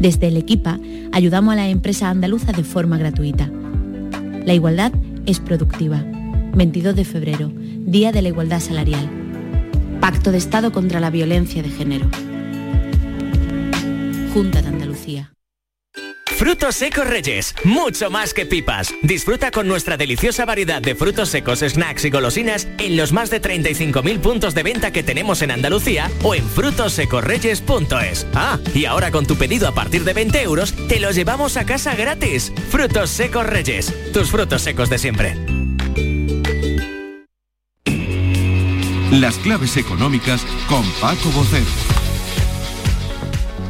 Speaker 36: Desde el Equipa ayudamos a las empresas andaluzas de forma gratuita. La igualdad es productiva. 22 de febrero, Día de la Igualdad Salarial. Pacto de Estado contra la Violencia de Género. Junta de Andalucía.
Speaker 37: Frutos secos Reyes, mucho más que pipas. Disfruta con nuestra deliciosa variedad de frutos secos, snacks y golosinas en los más de 35.000 puntos de venta que tenemos en Andalucía o en frutosecorreyes.es. Ah, y ahora con tu pedido a partir de 20 euros, te los llevamos a casa gratis. Frutos secos Reyes, tus frutos secos de siempre.
Speaker 31: Las claves económicas con Paco Bocero.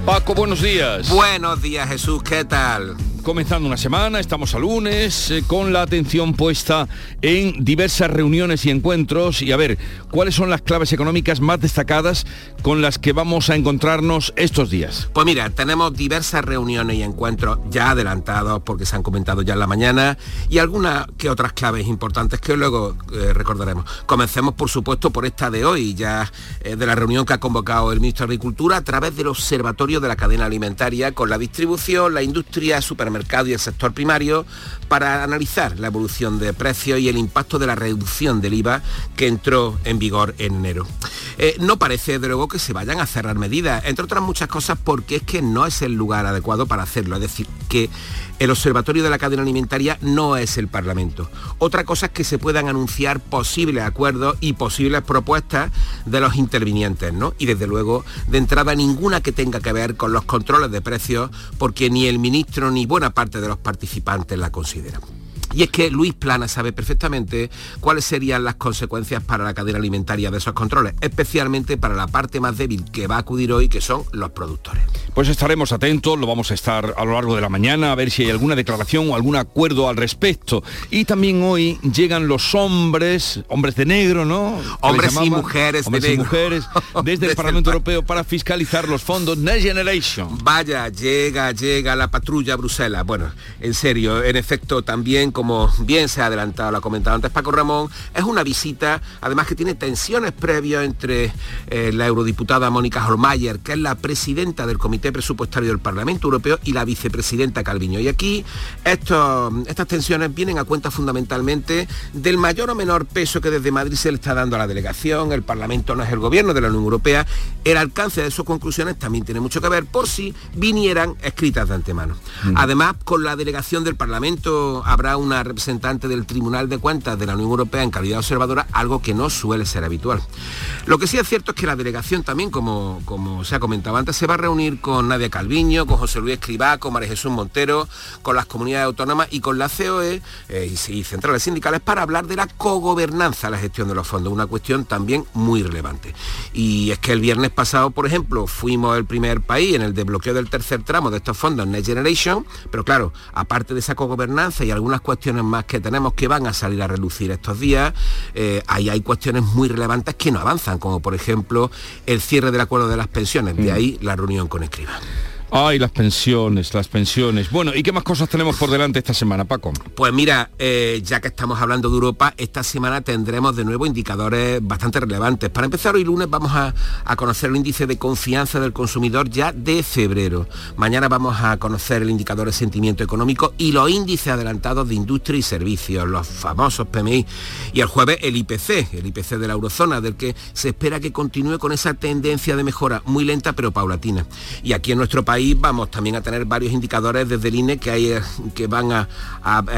Speaker 1: Paco, buenos días.
Speaker 38: Buenos días, Jesús, ¿qué tal?
Speaker 1: Comenzando una semana, estamos a lunes, eh, con la atención puesta en diversas reuniones y encuentros. Y a ver, ¿cuáles son las claves económicas más destacadas con las que vamos a encontrarnos estos días?
Speaker 38: Pues mira, tenemos diversas reuniones y encuentros ya adelantados porque se han comentado ya en la mañana y algunas que otras claves importantes que luego eh, recordaremos. Comencemos por supuesto por esta de hoy, ya eh, de la reunión que ha convocado el ministro de Agricultura a través del Observatorio de la Cadena Alimentaria con la distribución, la industria, supermercado y el sector primario para analizar la evolución de precios y el impacto de la reducción del IVA que entró en vigor en enero. Eh, no parece, de luego, que se vayan a cerrar medidas, entre otras muchas cosas porque es que no es el lugar adecuado para hacerlo, es decir, que el Observatorio de la Cadena Alimentaria no es el Parlamento. Otra cosa es que se puedan anunciar posibles acuerdos y posibles propuestas de los intervinientes, ¿no? Y desde luego, de entrada, ninguna que tenga que ver con los controles de precios, porque ni el ministro ni buena parte de los participantes la consideran. Y es que Luis Plana sabe perfectamente cuáles serían las consecuencias para la cadena alimentaria de esos controles, especialmente para la parte más débil que va a acudir hoy, que son los productores.
Speaker 1: Pues estaremos atentos, lo vamos a estar a lo largo de la mañana a ver si hay alguna declaración o algún acuerdo al respecto. Y también hoy llegan los hombres, hombres de negro, ¿no?
Speaker 38: Hombres y mujeres
Speaker 1: hombres
Speaker 38: de
Speaker 1: y
Speaker 38: negro.
Speaker 1: mujeres desde, el Parlamento
Speaker 38: par-
Speaker 1: Europeo para fiscalizar los fondos Next Generation.
Speaker 38: Vaya, llega, llega la patrulla a Bruselas. Bueno, en serio, en efecto, también, como bien se ha adelantado, lo ha comentado antes Paco Ramón, es una visita, además que tiene tensiones previas entre eh, la eurodiputada Mónica Holmayer, que es la presidenta del Comité Presupuestario del Parlamento Europeo, y la vicepresidenta Calviño. Y aquí estos- estas tensiones vienen a cuenta fundamentalmente del mayor o menor peso que desde Madrid se le está dando a la delegación, el Parlamento no es el gobierno de la Unión Europea, el alcance de sus conclusiones también tiene mucho que ver por si vinieran escritas de antemano. Además, con la delegación del Parlamento habrá una representante del Tribunal de Cuentas de la Unión Europea en calidad observadora, algo que no suele ser habitual. Lo que sí es cierto es que la delegación también, como, como se ha comentado antes, se va a reunir con Nadia Calviño, con José Luis Escribá, con María Jesús Montero, con las comunidades autónomas y con la COE eh, y, y centrales sindicales para hablar de la cogobernanza la gestión de los fondos, una cuestión también muy relevante. Y es que el viernes pasado, por ejemplo, fuimos el primer país en el desbloqueo del tercer tramo de estos fondos Next Generation, pero claro, aparte de esa cogobernanza y algunas cuestiones más que tenemos que van a salir a relucir estos días, eh, ahí hay cuestiones muy relevantes que no avanzan, como por ejemplo el cierre del acuerdo de las pensiones, de ahí la reunión con Escriba.
Speaker 1: Ay, las pensiones, las pensiones. Bueno, ¿y qué más cosas tenemos por delante esta semana, Paco?
Speaker 38: Pues mira, eh, ya que estamos hablando de Europa, esta semana tendremos de nuevo indicadores bastante relevantes. Para empezar, hoy lunes vamos a, a conocer el índice de confianza del consumidor ya de febrero. Mañana vamos a conocer el indicador de sentimiento económico y los índices adelantados de industria y servicios, los famosos PMI. Y el jueves el IPC, el IPC de la eurozona, del que se espera que continúe con esa tendencia de mejora muy lenta pero paulatina. Y aquí en nuestro país vamos también a tener varios indicadores desde el INE que, hay, eh, que van a,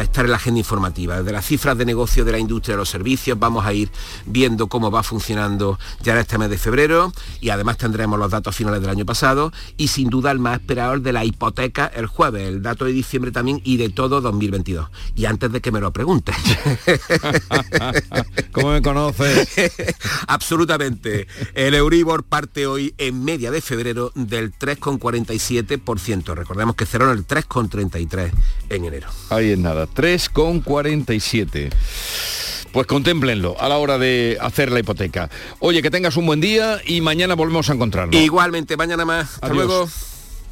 Speaker 38: estar en la agenda informativa. Desde las cifras de negocio de la industria de los servicios vamos a ir viendo cómo va funcionando ya en este mes de febrero y además tendremos los datos finales del año pasado y sin duda el más esperado el de la hipoteca el jueves, el dato de diciembre también y de todo 2022. Y antes de que me lo preguntes.
Speaker 1: ¿Cómo me conoces?
Speaker 38: Absolutamente. El Euribor parte hoy en media de febrero del 3,47%. Recordemos que cerró en el 3,33 en enero.
Speaker 1: Ahí es nada, 3,47. Pues contémplenlo a la hora de hacer la hipoteca. Oye, que tengas un buen día y mañana volvemos a encontrarnos.
Speaker 38: Igualmente, mañana más. Hasta
Speaker 1: Adiós.
Speaker 38: luego.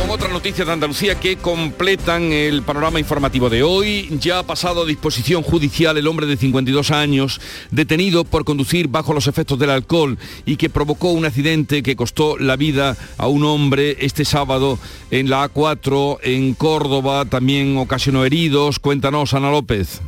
Speaker 1: Con otra noticia de Andalucía que completan el panorama informativo de hoy. Ya ha pasado a disposición judicial el hombre de 52 años detenido por conducir bajo los efectos del alcohol y que provocó un accidente que costó la vida a un hombre este sábado en la A4 en Córdoba. También ocasionó heridos. Cuéntanos, Ana López.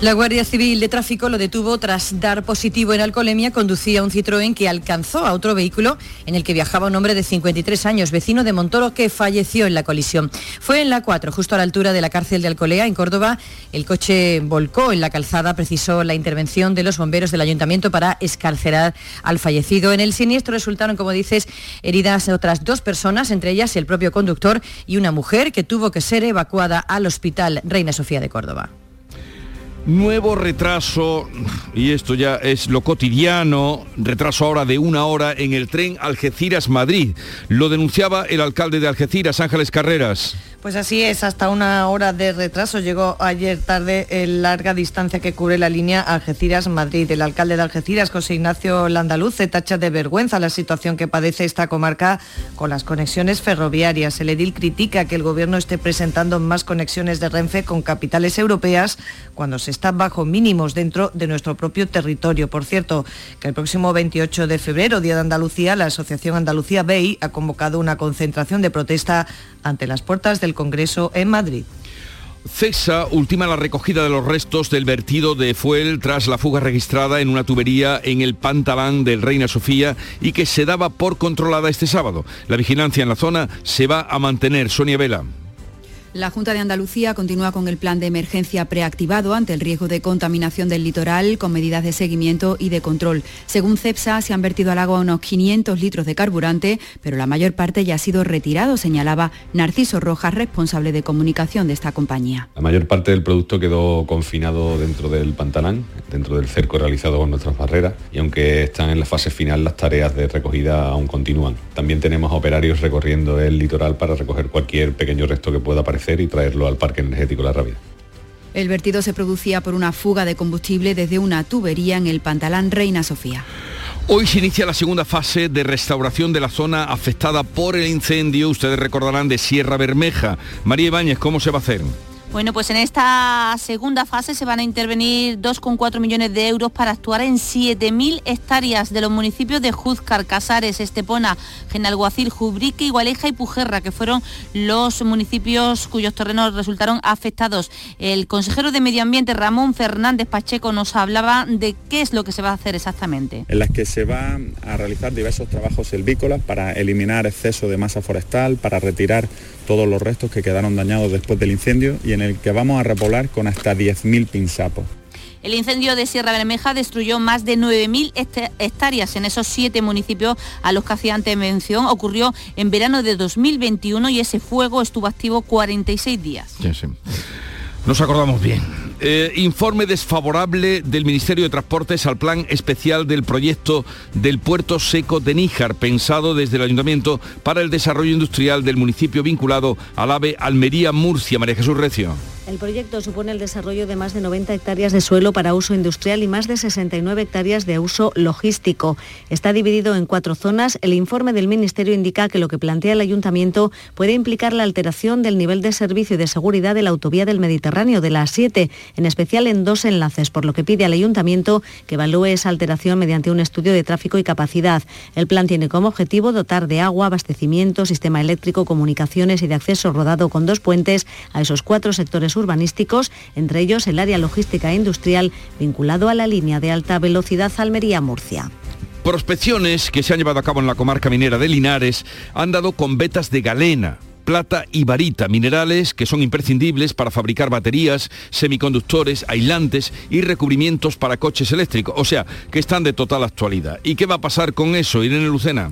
Speaker 39: La Guardia Civil de Tráfico lo detuvo tras dar positivo en alcoholemia. Conducía un Citroën que alcanzó a otro vehículo en el que viajaba un hombre de 53 años, vecino de Montoro, que falleció en la colisión. Fue en la 4, justo a la altura de la cárcel de Alcolea, en Córdoba. El coche volcó en la calzada, precisó la intervención de los bomberos del ayuntamiento para escarcerar al fallecido. En el siniestro resultaron, como dices, heridas otras dos personas, entre ellas el propio conductor y una mujer que tuvo que ser evacuada al hospital Reina Sofía de Córdoba.
Speaker 1: Nuevo retraso, y esto ya es lo cotidiano, retraso ahora de una hora en el tren Algeciras-Madrid. Lo denunciaba el alcalde de Algeciras, Ángeles Carreras.
Speaker 40: Pues así es, hasta una hora de retraso llegó ayer tarde el larga distancia que cubre la línea Algeciras-Madrid. El alcalde de Algeciras, José Ignacio Landaluz, tacha de vergüenza la situación que padece esta comarca con las conexiones ferroviarias. El edil critica que el gobierno esté presentando más conexiones de Renfe con capitales europeas cuando se está bajo mínimos dentro de nuestro propio territorio. Por cierto, que el próximo 28 de febrero, Día de Andalucía, la Asociación Andalucía BEI ha convocado una concentración de protesta ante las puertas del Congreso en Madrid.
Speaker 1: CESA ultima la recogida de los restos del vertido de fuel tras la fuga registrada en una tubería en el Pantalán del Reina Sofía y que se daba por controlada este sábado. La vigilancia en la zona se va a mantener. Sonia Vela.
Speaker 41: La Junta de Andalucía continúa con el plan de emergencia preactivado ante el riesgo de contaminación del litoral con medidas de seguimiento y de control. Según CEPSA, se han vertido al agua unos 500 litros de carburante, pero la mayor parte ya ha sido retirado, señalaba Narciso Rojas, responsable de comunicación de esta compañía.
Speaker 42: La mayor parte del producto quedó confinado dentro del pantalán, dentro del cerco realizado con nuestras barreras, y aunque están en la fase final, las tareas de recogida aún continúan. También tenemos operarios recorriendo el litoral para recoger cualquier pequeño resto que pueda aparecer y traerlo al parque energético La Rábida.
Speaker 41: El vertido se producía por una fuga de combustible desde una tubería en el Pantalán Reina Sofía.
Speaker 1: Hoy se inicia la segunda fase de restauración de la zona afectada por el incendio, ustedes recordarán, de Sierra Bermeja. María Ibáñez, ¿cómo se va a hacer?
Speaker 43: Bueno, pues en esta segunda fase se van a intervenir 2,4 millones de euros para actuar en 7.000 hectáreas de los municipios de Juzcar, Casares, Estepona, Genalguacil, Jubrique, Igualeja y Pujerra, que fueron los municipios cuyos terrenos resultaron afectados. El consejero de Medio Ambiente, Ramón Fernández Pacheco, nos hablaba de qué es lo que se va a hacer exactamente.
Speaker 44: En las que se van a realizar diversos trabajos silvícolas para eliminar exceso de masa forestal, para retirar todos los restos que quedaron dañados después del incendio y en el que vamos a repoblar con hasta 10.000 pinsapos.
Speaker 43: El incendio de Sierra Bermeja destruyó más de 9.000 hectáreas en esos siete municipios a los que hacía antes mención. Ocurrió en verano de 2021 y ese fuego estuvo activo 46 días.
Speaker 1: Sí, sí. Nos acordamos bien. Eh, informe desfavorable del Ministerio de Transportes al plan especial del proyecto del puerto seco de Níjar, pensado desde el Ayuntamiento para el desarrollo industrial del municipio vinculado al AVE Almería-Murcia. María Jesús Recio.
Speaker 45: El proyecto supone el desarrollo de más de 90 hectáreas de suelo para uso industrial y más de 69 hectáreas de uso logístico. Está dividido en cuatro zonas. El informe del Ministerio indica que lo que plantea el Ayuntamiento puede implicar la alteración del nivel de servicio y de seguridad de la autovía del Mediterráneo, de la A7, en especial en dos enlaces, por lo que pide al Ayuntamiento que evalúe esa alteración mediante un estudio de tráfico y capacidad. El plan tiene como objetivo dotar de agua, abastecimiento, sistema eléctrico, comunicaciones y de acceso rodado con dos puentes a esos cuatro sectores urbanísticos, entre ellos el área logística e industrial vinculado a la línea de alta velocidad Almería-Murcia.
Speaker 1: Prospecciones que se han llevado a cabo en la comarca minera de Linares han dado con vetas de galena, plata y varita, minerales que son imprescindibles para fabricar baterías, semiconductores, aislantes y recubrimientos para coches eléctricos, o sea, que están de total actualidad. ¿Y qué va a pasar con eso, Irene Lucena?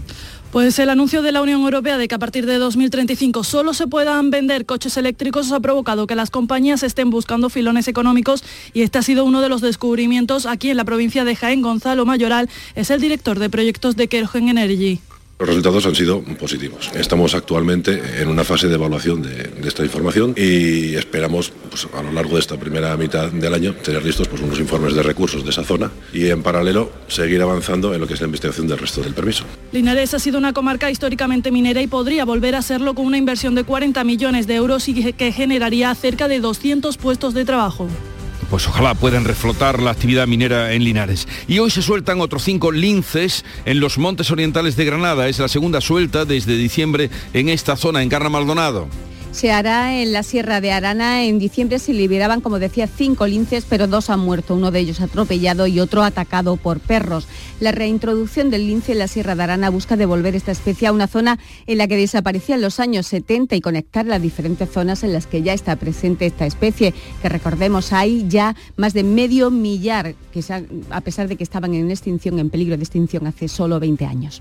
Speaker 46: Pues el anuncio de la Unión Europea de que a partir de 2035 solo se puedan vender coches eléctricos ha provocado que las compañías estén buscando filones económicos y este ha sido uno de los descubrimientos aquí en la provincia de Jaén. Gonzalo Mayoral es el director de proyectos de Kerogen Energy.
Speaker 47: Los resultados han sido positivos. Estamos actualmente en una fase de evaluación de, esta información y esperamos pues, a lo largo de esta primera mitad del año tener listos pues, unos informes de recursos de esa zona y en paralelo seguir avanzando en lo que es la investigación del resto del permiso.
Speaker 46: Linares ha sido una comarca históricamente minera y podría volver a serlo con una inversión de 40 millones de euros y que generaría cerca de 200 puestos de trabajo
Speaker 1: pues ojalá puedan reflotar la actividad minera en Linares. Y hoy se sueltan otros cinco linces en los montes orientales de Granada. Es la segunda suelta desde diciembre en esta zona, en Carna Maldonado
Speaker 41: se hará en la Sierra de Arana. En diciembre se liberaban, como decía, cinco linces, pero dos han muerto, uno de ellos atropellado y otro atacado por perros. La reintroducción del lince en la Sierra de Arana busca devolver esta especie a una zona en la que desaparecía en los años 70 y conectar las diferentes zonas en las que ya está presente esta especie, que recordemos hay ya más de medio millar, que a pesar de que estaban en extinción, en peligro de extinción hace solo 20 años.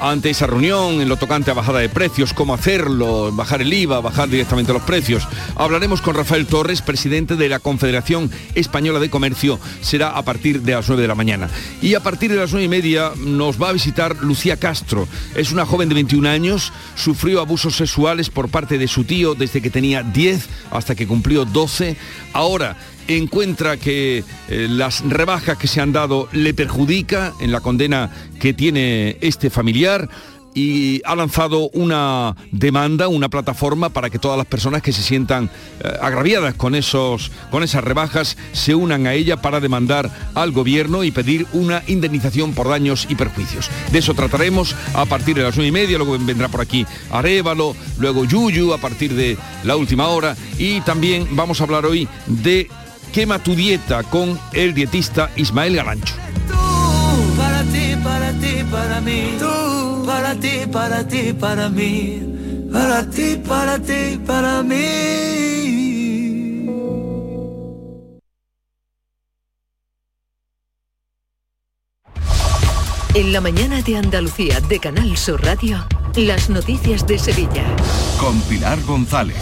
Speaker 1: ante esa reunión en lo tocante a bajada de precios, cómo hacerlo, bajar el IVA, bajar directamente los precios. Hablaremos con Rafael Torres, presidente de la Confederación Española de Comercio, será a partir de las 9 de la mañana. Y a partir de las 9 y media nos va a visitar Lucía Castro. Es una joven de 21 años, sufrió abusos sexuales por parte de su tío desde que tenía 10 hasta que cumplió 12. Ahora encuentra que eh, las rebajas que se han dado le perjudica en la condena que tiene este familiar y ha lanzado una demanda, una plataforma para que todas las personas que se sientan eh, agraviadas con, esos, con esas rebajas se unan a ella para demandar al gobierno y pedir una indemnización por daños y perjuicios. De eso trataremos a partir de las nueve y media, luego vendrá por aquí Arevalo, luego Yuyu a partir de la última hora y también vamos a hablar hoy de Quema tu dieta con el dietista Ismael Galancho.
Speaker 48: para ti, para ti, para mí. Tú, para ti, para ti, para mí. Para ti, para ti, para mí.
Speaker 49: En la mañana de Andalucía de Canal Sur Radio, las noticias de Sevilla.
Speaker 31: Con Pilar González.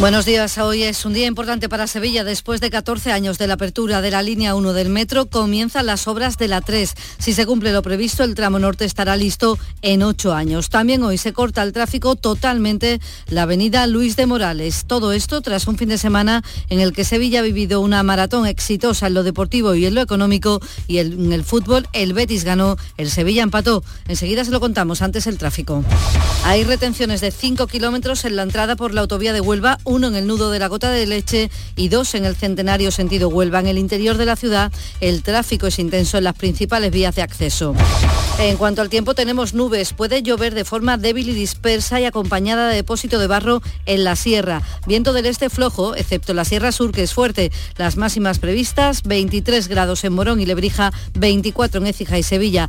Speaker 50: Buenos días, hoy es un día importante para Sevilla. Después de 14 años de la apertura de la línea 1 del metro, comienzan las obras de la 3. Si se cumple lo previsto, el tramo norte estará listo en 8 años. También hoy se corta el tráfico totalmente la avenida Luis de Morales. Todo esto tras un fin de semana en el que Sevilla ha vivido una maratón exitosa en lo deportivo y en lo económico y en el fútbol el Betis ganó, el Sevilla empató. Enseguida se lo contamos, antes el tráfico. Hay retenciones de 5 kilómetros en la entrada por la autovía de Huelva uno en el nudo de la gota de leche y dos en el centenario sentido Huelva. En el interior de la ciudad el tráfico es intenso en las principales vías de acceso. En cuanto al tiempo tenemos nubes, puede llover de forma débil y dispersa y acompañada de depósito de barro en la sierra. Viento del este flojo, excepto la Sierra Sur que es fuerte. Las máximas previstas 23 grados en Morón y Lebrija, 24 en Écija y Sevilla.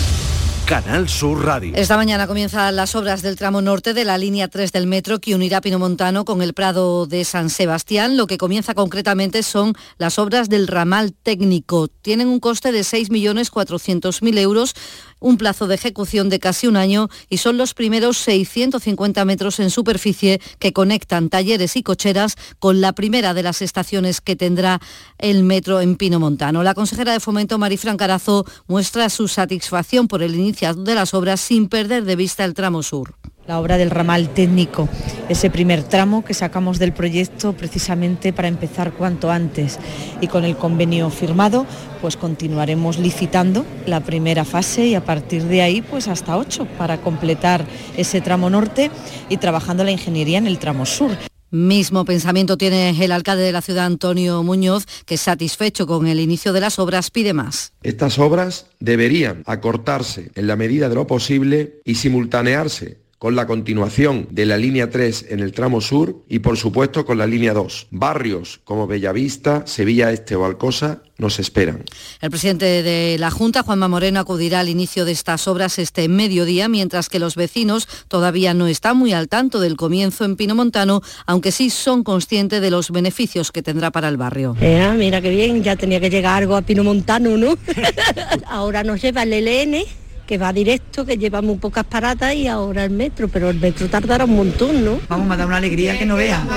Speaker 51: Canal Sur Radio.
Speaker 50: Esta mañana comienzan las obras del tramo norte de la línea 3 del metro que unirá Pinomontano con el Prado de San Sebastián. Lo que comienza concretamente son las obras del ramal técnico. Tienen un coste de 6.400.000 euros un plazo de ejecución de casi un año y son los primeros 650 metros en superficie que conectan talleres y cocheras con la primera de las estaciones que tendrá el metro en Pino Montano. La consejera de Fomento, Marifran Carazo, muestra su satisfacción por el inicio de las obras sin perder de vista el tramo sur
Speaker 52: la obra del ramal técnico, ese primer tramo que sacamos del proyecto precisamente para empezar cuanto antes y con el convenio firmado pues continuaremos licitando la primera fase y a partir de ahí pues hasta ocho para completar ese tramo norte y trabajando la ingeniería en el tramo sur.
Speaker 50: Mismo pensamiento tiene el alcalde de la ciudad, Antonio Muñoz, que satisfecho con el inicio de las obras pide más.
Speaker 47: Estas obras deberían acortarse en la medida de lo posible y simultanearse con la continuación de la línea 3 en el tramo sur y por supuesto con la línea 2. Barrios como Bellavista, Sevilla Este o Alcosa nos esperan.
Speaker 50: El presidente de la Junta, Juanma Moreno, acudirá al inicio de estas obras este mediodía, mientras que los vecinos todavía no están muy al tanto del comienzo en Pino Montano, aunque sí son conscientes de los beneficios que tendrá para el barrio.
Speaker 53: Eh, mira qué bien, ya tenía que llegar algo a Pino Montano, ¿no? Ahora nos lleva el LN que va directo, que lleva muy pocas paradas y ahora el metro, pero el metro tardará un montón, ¿no?
Speaker 54: Vamos a dar una alegría que no vean.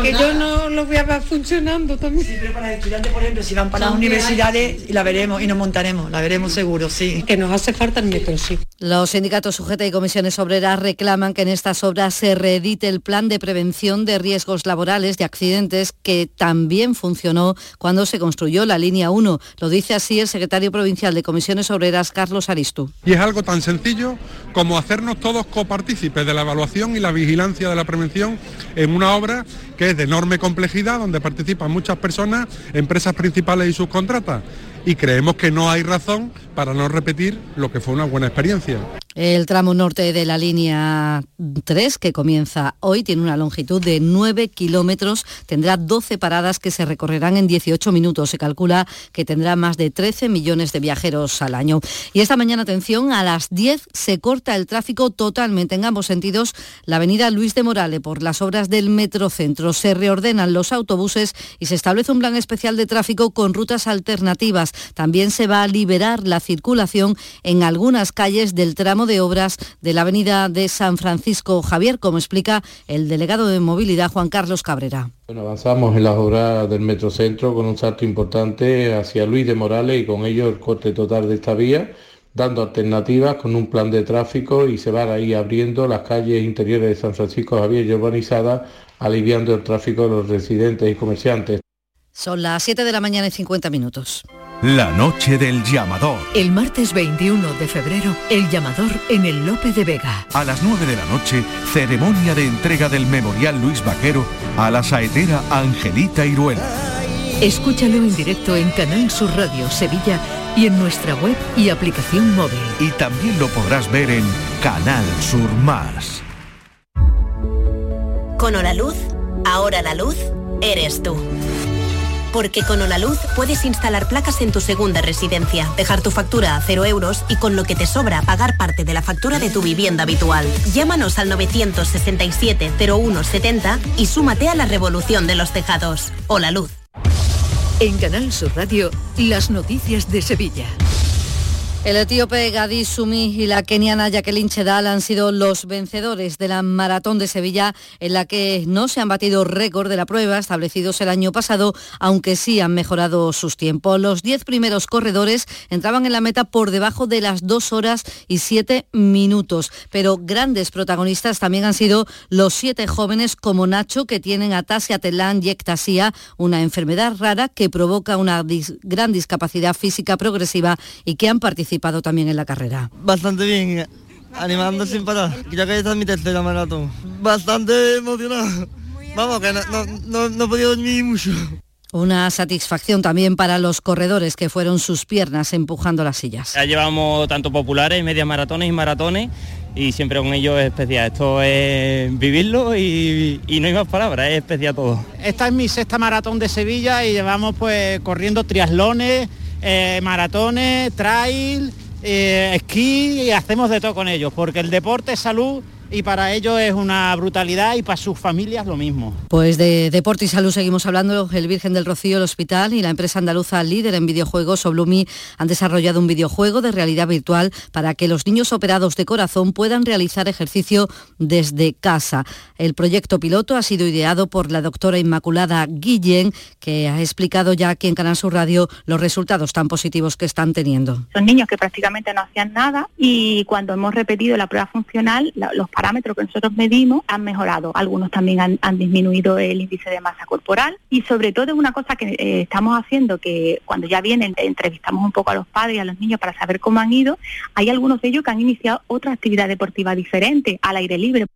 Speaker 53: que yo no lo voy a ver funcionando también.
Speaker 54: Sí, pero para los estudiantes, por ejemplo, si van para las universidades, la veremos y nos montaremos, la veremos seguro, sí.
Speaker 53: Que nos hace falta el metro, sí.
Speaker 50: Los sindicatos sujeta y comisiones obreras reclaman que en estas obras se reedite el plan de prevención de riesgos laborales de accidentes que también funcionó cuando se construyó la línea 1. Lo dice así el secretario provincial de comisiones obreras, Carlos Aristu.
Speaker 55: Y es algo tan sencillo como hacernos todos copartícipes de la evaluación y la vigilancia de la prevención en una obra que es de enorme complejidad, donde participan muchas personas, empresas principales y subcontratas y creemos que no hay razón para no repetir lo que fue una buena experiencia.
Speaker 50: El tramo norte de la línea 3, que comienza hoy, tiene una longitud de 9 kilómetros, tendrá 12 paradas que se recorrerán en 18 minutos. Se calcula que tendrá más de 13 millones de viajeros al año. Y esta mañana, atención, a las 10 se corta el tráfico totalmente en ambos sentidos la avenida Luis de Morale por las obras del Metrocentro. Se reordenan los autobuses y se establece un plan especial de tráfico con rutas alternativas. También se va a liberar la circulación en algunas calles del tramo de obras de la avenida de San Francisco Javier, como explica el delegado de movilidad Juan Carlos Cabrera.
Speaker 56: Bueno, avanzamos en las obras del Metrocentro con un salto importante hacia Luis de Morales y con ello el corte total de esta vía dando alternativas con un plan de tráfico y se van ahí abriendo las calles interiores de San Francisco Javier y urbanizadas, aliviando el tráfico de los residentes y comerciantes.
Speaker 50: Son las 7 de la mañana y 50 minutos.
Speaker 31: La noche del llamador.
Speaker 49: El martes 21 de febrero, el llamador en el Lope de Vega.
Speaker 31: A las 9 de la noche, ceremonia de entrega del Memorial Luis Vaquero a la saetera Angelita Iruela.
Speaker 49: Escúchalo en directo en Canal Sur Radio Sevilla y en nuestra web y aplicación móvil.
Speaker 31: Y también lo podrás ver en Canal Sur Más.
Speaker 57: Con la luz, ahora la luz eres tú. Porque con Onaluz puedes instalar placas en tu segunda residencia, dejar tu factura a cero euros y con lo que te sobra pagar parte de la factura de tu vivienda habitual. Llámanos al 967 0170 y súmate a la revolución de los tejados. Hola Luz.
Speaker 49: En Canal Sur Radio, las noticias de Sevilla.
Speaker 50: El etíope Gadi Sumi y la keniana Jacqueline Chedal han sido los vencedores de la Maratón de Sevilla, en la que no se han batido récord de la prueba establecidos el año pasado, aunque sí han mejorado sus tiempos. Los diez primeros corredores entraban en la meta por debajo de las dos horas y siete minutos, pero grandes protagonistas también han sido los siete jóvenes como Nacho, que tienen atasia telán y ectasia, una enfermedad rara que provoca una gran discapacidad física progresiva y que han participado también en la carrera.
Speaker 58: Bastante bien, animando sin parar. Ya que esta es mi tercera maratón. Bastante emocionado. Vamos, que no, no, no he podido dormir mucho.
Speaker 50: Una satisfacción también para los corredores que fueron sus piernas empujando las sillas.
Speaker 59: Ya llevamos tanto populares, medias maratones y maratones y siempre con ellos es especial. Esto es vivirlo y, y, no hay más palabras, es especial todo.
Speaker 60: Esta es mi sexta maratón de Sevilla y llevamos pues corriendo triatlones, eh, maratones, trail, eh, esquí y hacemos de todo con ellos, porque el deporte es salud y para ellos es una brutalidad y para sus familias lo mismo.
Speaker 50: Pues de deporte y salud seguimos hablando. El Virgen del Rocío, el hospital y la empresa andaluza líder en videojuegos, Oblumi, han desarrollado un videojuego de realidad virtual para que los niños operados de corazón puedan realizar ejercicio desde casa. El proyecto piloto ha sido ideado por la doctora Inmaculada Guillén, que ha explicado ya aquí en Canal Sur Radio los resultados tan positivos que están teniendo.
Speaker 61: Son niños que prácticamente no hacían nada y cuando hemos repetido la prueba funcional, los parámetros que nosotros medimos han mejorado. Algunos también han, disminuido el índice de masa corporal y sobre todo es una cosa que eh, estamos haciendo que cuando ya vienen entrevistamos un poco a los padres y a los niños para saber cómo han ido, hay algunos de ellos que han iniciado otra actividad deportiva diferente al aire libre.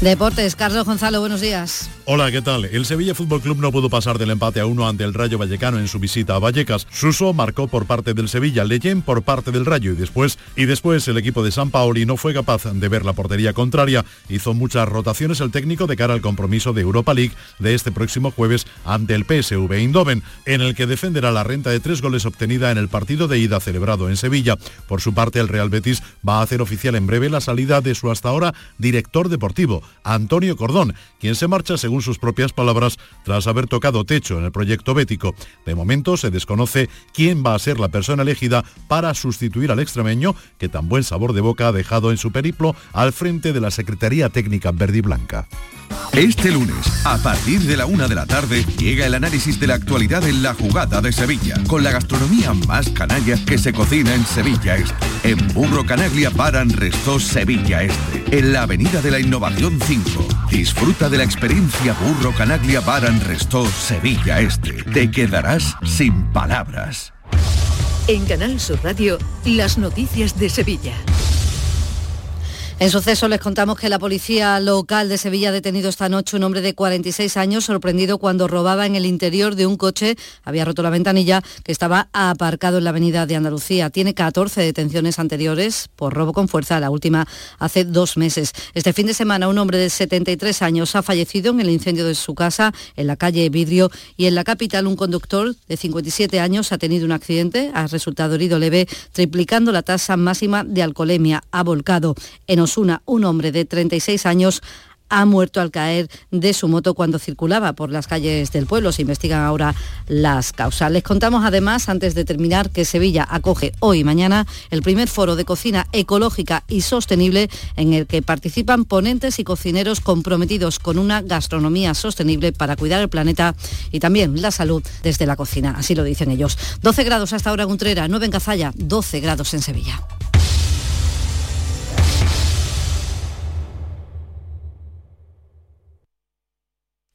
Speaker 50: Deportes, Carlos Gonzalo, buenos días.
Speaker 62: Hola, ¿qué tal? El Sevilla Fútbol Club no pudo pasar del empate a uno ante el Rayo Vallecano en su visita a Vallecas. Suso marcó por parte del Sevilla, Leyen por parte del Rayo y después y después el equipo de San Paoli no fue capaz de ver la portería contraria. Hizo muchas rotaciones el técnico de cara al compromiso de Europa League de este próximo jueves ante el PSV Eindhoven, en el que defenderá la renta de tres goles obtenida en el partido de ida celebrado en Sevilla. Por su parte, el Real Betis va a hacer oficial en breve la salida de su hasta ahora director deportivo. Antonio Cordón, quien se marcha, según sus propias palabras, tras haber tocado techo en el proyecto bético. De momento se desconoce quién va a ser la persona elegida para sustituir al extremeño, que tan buen sabor de boca ha dejado en su periplo al frente de la Secretaría Técnica Verde Blanca.
Speaker 31: Este lunes, a partir de la una de la tarde, llega el análisis de la actualidad en la jugada de Sevilla, con la gastronomía más canalla que se cocina en Sevilla Este. En Burro Canaglia Baran Resto Sevilla Este, en la Avenida de la Innovación 5. Disfruta de la experiencia Burro Canaglia Baran Resto Sevilla Este. Te quedarás sin palabras.
Speaker 49: En Canal Sur Radio, las noticias de Sevilla.
Speaker 50: En suceso les contamos que la policía local de Sevilla ha detenido esta noche un hombre de 46 años sorprendido cuando robaba en el interior de un coche, había roto la ventanilla, que estaba aparcado en la avenida de Andalucía. Tiene 14 detenciones anteriores por robo con fuerza, la última hace dos meses. Este fin de semana un hombre de 73 años ha fallecido en el incendio de su casa en la calle Vidrio y en la capital un conductor de 57 años ha tenido un accidente, ha resultado herido leve, triplicando la tasa máxima de alcoholemia. Ha volcado en Osuna, un hombre de 36 años ha muerto al caer de su moto cuando circulaba por las calles del pueblo. Se investigan ahora las causas. Les contamos además, antes de terminar, que Sevilla acoge hoy y mañana el primer foro de cocina ecológica y sostenible en el que participan ponentes y cocineros comprometidos con una gastronomía sostenible para cuidar el planeta y también la salud desde la cocina. Así lo dicen ellos. 12 grados hasta ahora en Utrera, 9 en Cazalla, 12 grados en Sevilla.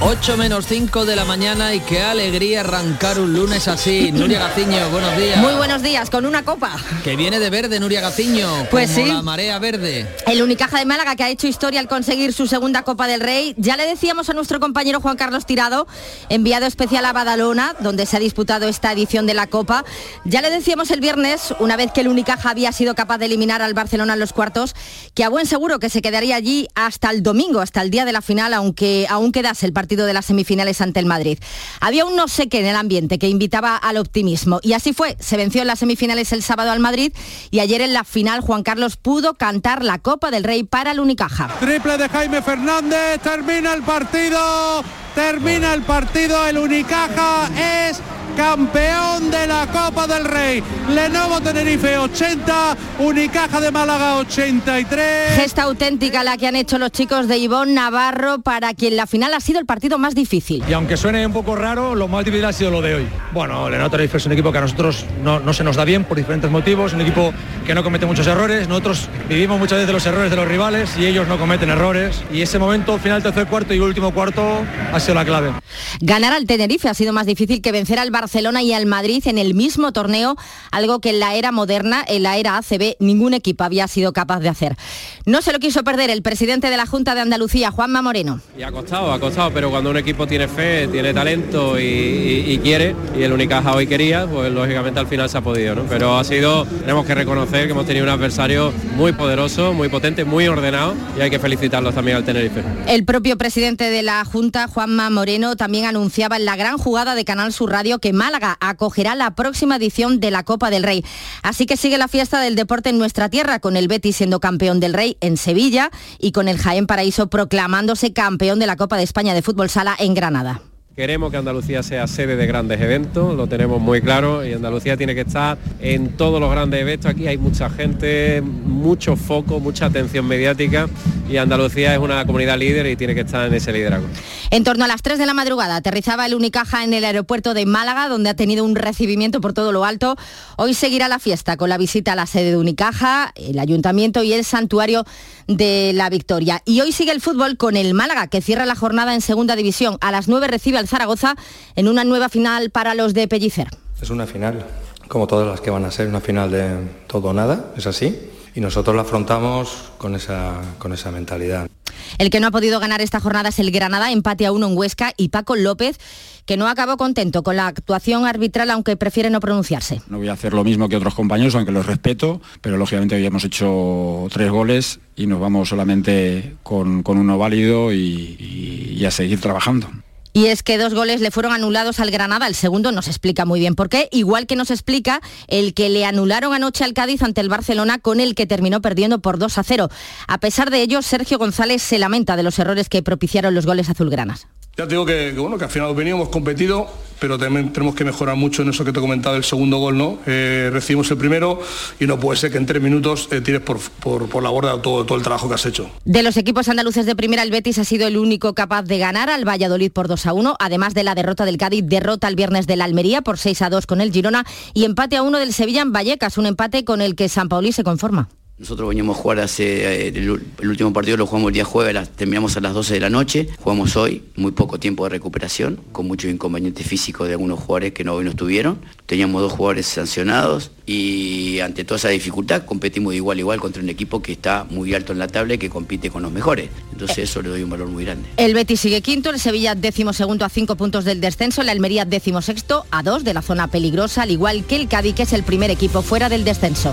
Speaker 15: 8 menos 5 de la mañana y qué alegría arrancar un lunes así. Nuria Gaciño, buenos días.
Speaker 34: Muy buenos días, con una copa.
Speaker 15: Que viene de verde, Nuria Gaciño.
Speaker 34: Pues
Speaker 15: como
Speaker 34: sí.
Speaker 15: la marea verde.
Speaker 34: El Unicaja de Málaga que ha hecho historia al conseguir su segunda Copa del Rey. Ya le decíamos a nuestro compañero Juan Carlos Tirado, enviado especial a Badalona, donde se ha disputado esta edición de la Copa. Ya le decíamos el viernes, una vez que el Unicaja había sido capaz de eliminar al Barcelona en los cuartos, que a buen seguro que se quedaría allí hasta el domingo, hasta el día de la final, aunque aún quedase el partido de las semifinales ante el Madrid. Había un no sé qué en el ambiente que invitaba al optimismo y así fue. Se venció en las semifinales el sábado al Madrid y ayer en la final Juan Carlos pudo cantar la Copa del Rey para el Unicaja.
Speaker 63: Triple de Jaime Fernández, termina el partido, termina el partido, el Unicaja es campeón de la Copa del Rey. Lenovo Tenerife 80, Unicaja de Málaga 83.
Speaker 34: Gesta auténtica la que han hecho los chicos de Ivón Navarro para quien la final ha sido el partido más difícil.
Speaker 54: Y aunque suene un poco raro, lo más difícil ha sido lo de hoy. Bueno, Lenovo Tenerife es un equipo que a nosotros no, no se nos da bien por diferentes motivos, un equipo que no comete muchos errores. Nosotros vivimos muchas veces los errores de los rivales y ellos no cometen errores. Y ese momento, final tercer cuarto y último cuarto, ha sido la clave.
Speaker 34: Ganar al Tenerife ha sido más difícil que vencer al Barcelona y al Madrid en el mismo torneo, algo que en la era moderna, en la era ACB, ningún equipo había sido capaz de hacer. No se lo quiso perder el presidente de la Junta de Andalucía, Juanma Moreno.
Speaker 3: Y ha costado, ha costado, pero cuando un equipo tiene fe, tiene talento y, y- y quiere, y el Unicaja hoy quería, pues lógicamente al final se ha podido, ¿no? Pero ha sido, tenemos que reconocer que hemos tenido un adversario muy poderoso, muy potente, muy ordenado y hay que felicitarlos también al Tenerife.
Speaker 34: El propio presidente de la Junta, Juanma Moreno, también anunciaba en la gran jugada de Canal Sur Radio que Málaga acogerá la próxima edición de la Copa del Rey. Así que sigue la fiesta del deporte en nuestra tierra, con el Betis siendo campeón del Rey en Sevilla y con el Jaén Paraíso proclamándose campeón de la Copa de España de Fútbol Sala en Granada.
Speaker 3: Queremos que Andalucía sea sede de grandes eventos, lo tenemos muy claro y Andalucía tiene que estar en todos los grandes eventos. Aquí hay mucha gente, mucho foco, mucha atención mediática y Andalucía es una comunidad líder y tiene que estar en ese liderazgo.
Speaker 34: En torno a las 3 de la madrugada aterrizaba el Unicaja en el aeropuerto de Málaga, donde ha tenido un recibimiento por todo lo alto. Hoy seguirá la fiesta con la visita a la sede de Unicaja, el ayuntamiento y el santuario de la Victoria. Y hoy sigue el fútbol con el Málaga, que cierra la jornada en segunda división. A las 9 recibe al Zaragoza en una nueva final para los de Pellicer.
Speaker 47: Es una final, como todas las que van a ser, una final de todo o nada, es así. Y nosotros la afrontamos con esa, con esa mentalidad.
Speaker 34: El que no ha podido ganar esta jornada es el Granada, empate a uno en Huesca y Paco López, que no acabó contento con la actuación arbitral, aunque prefiere no pronunciarse.
Speaker 64: No voy a hacer lo mismo que otros compañeros, aunque los respeto, pero lógicamente hoy hemos hecho tres goles y nos vamos solamente con, con uno válido y, y a seguir trabajando.
Speaker 34: Y es que dos goles le fueron anulados al Granada, el segundo no se explica muy bien por qué, igual que nos explica el que le anularon anoche al Cádiz ante el Barcelona con el que terminó perdiendo por 2 a 0. A pesar de ello, Sergio González se lamenta de los errores que propiciaron los goles azulgranas.
Speaker 65: Ya te digo que, que, bueno, que al final veníamos competido, pero también tenemos que mejorar mucho en eso que te he comentado del segundo gol, ¿no? Eh, recibimos el primero y no puede ser que en tres minutos eh, tires por, la borda todo, el trabajo que has hecho.
Speaker 34: De los equipos andaluces de primera, el Betis ha sido el único capaz de ganar al Valladolid por 2 a 1, además de la derrota del Cádiz, derrota el viernes del Almería por 6 a 2 con el Girona y empate a 1 del Sevilla en Vallecas, un empate con el que San Pauli se conforma.
Speaker 66: Nosotros veníamos a jugar hace, el, el, último partido lo jugamos el día jueves, terminamos a las 12 de la noche, jugamos hoy, muy poco tiempo de recuperación, con muchos inconvenientes físicos de algunos jugadores que no, hoy no estuvieron. Teníamos dos jugadores sancionados y ante toda esa dificultad competimos de igual a igual contra un equipo que está muy alto en la tabla y que compite con los mejores. Entonces eso le doy un valor muy grande.
Speaker 34: El Betis sigue quinto, el Sevilla décimo segundo a cinco puntos del descenso, la Almería décimo sexto a dos de la zona peligrosa, al igual que el Cádiz, que es el primer equipo fuera del descenso.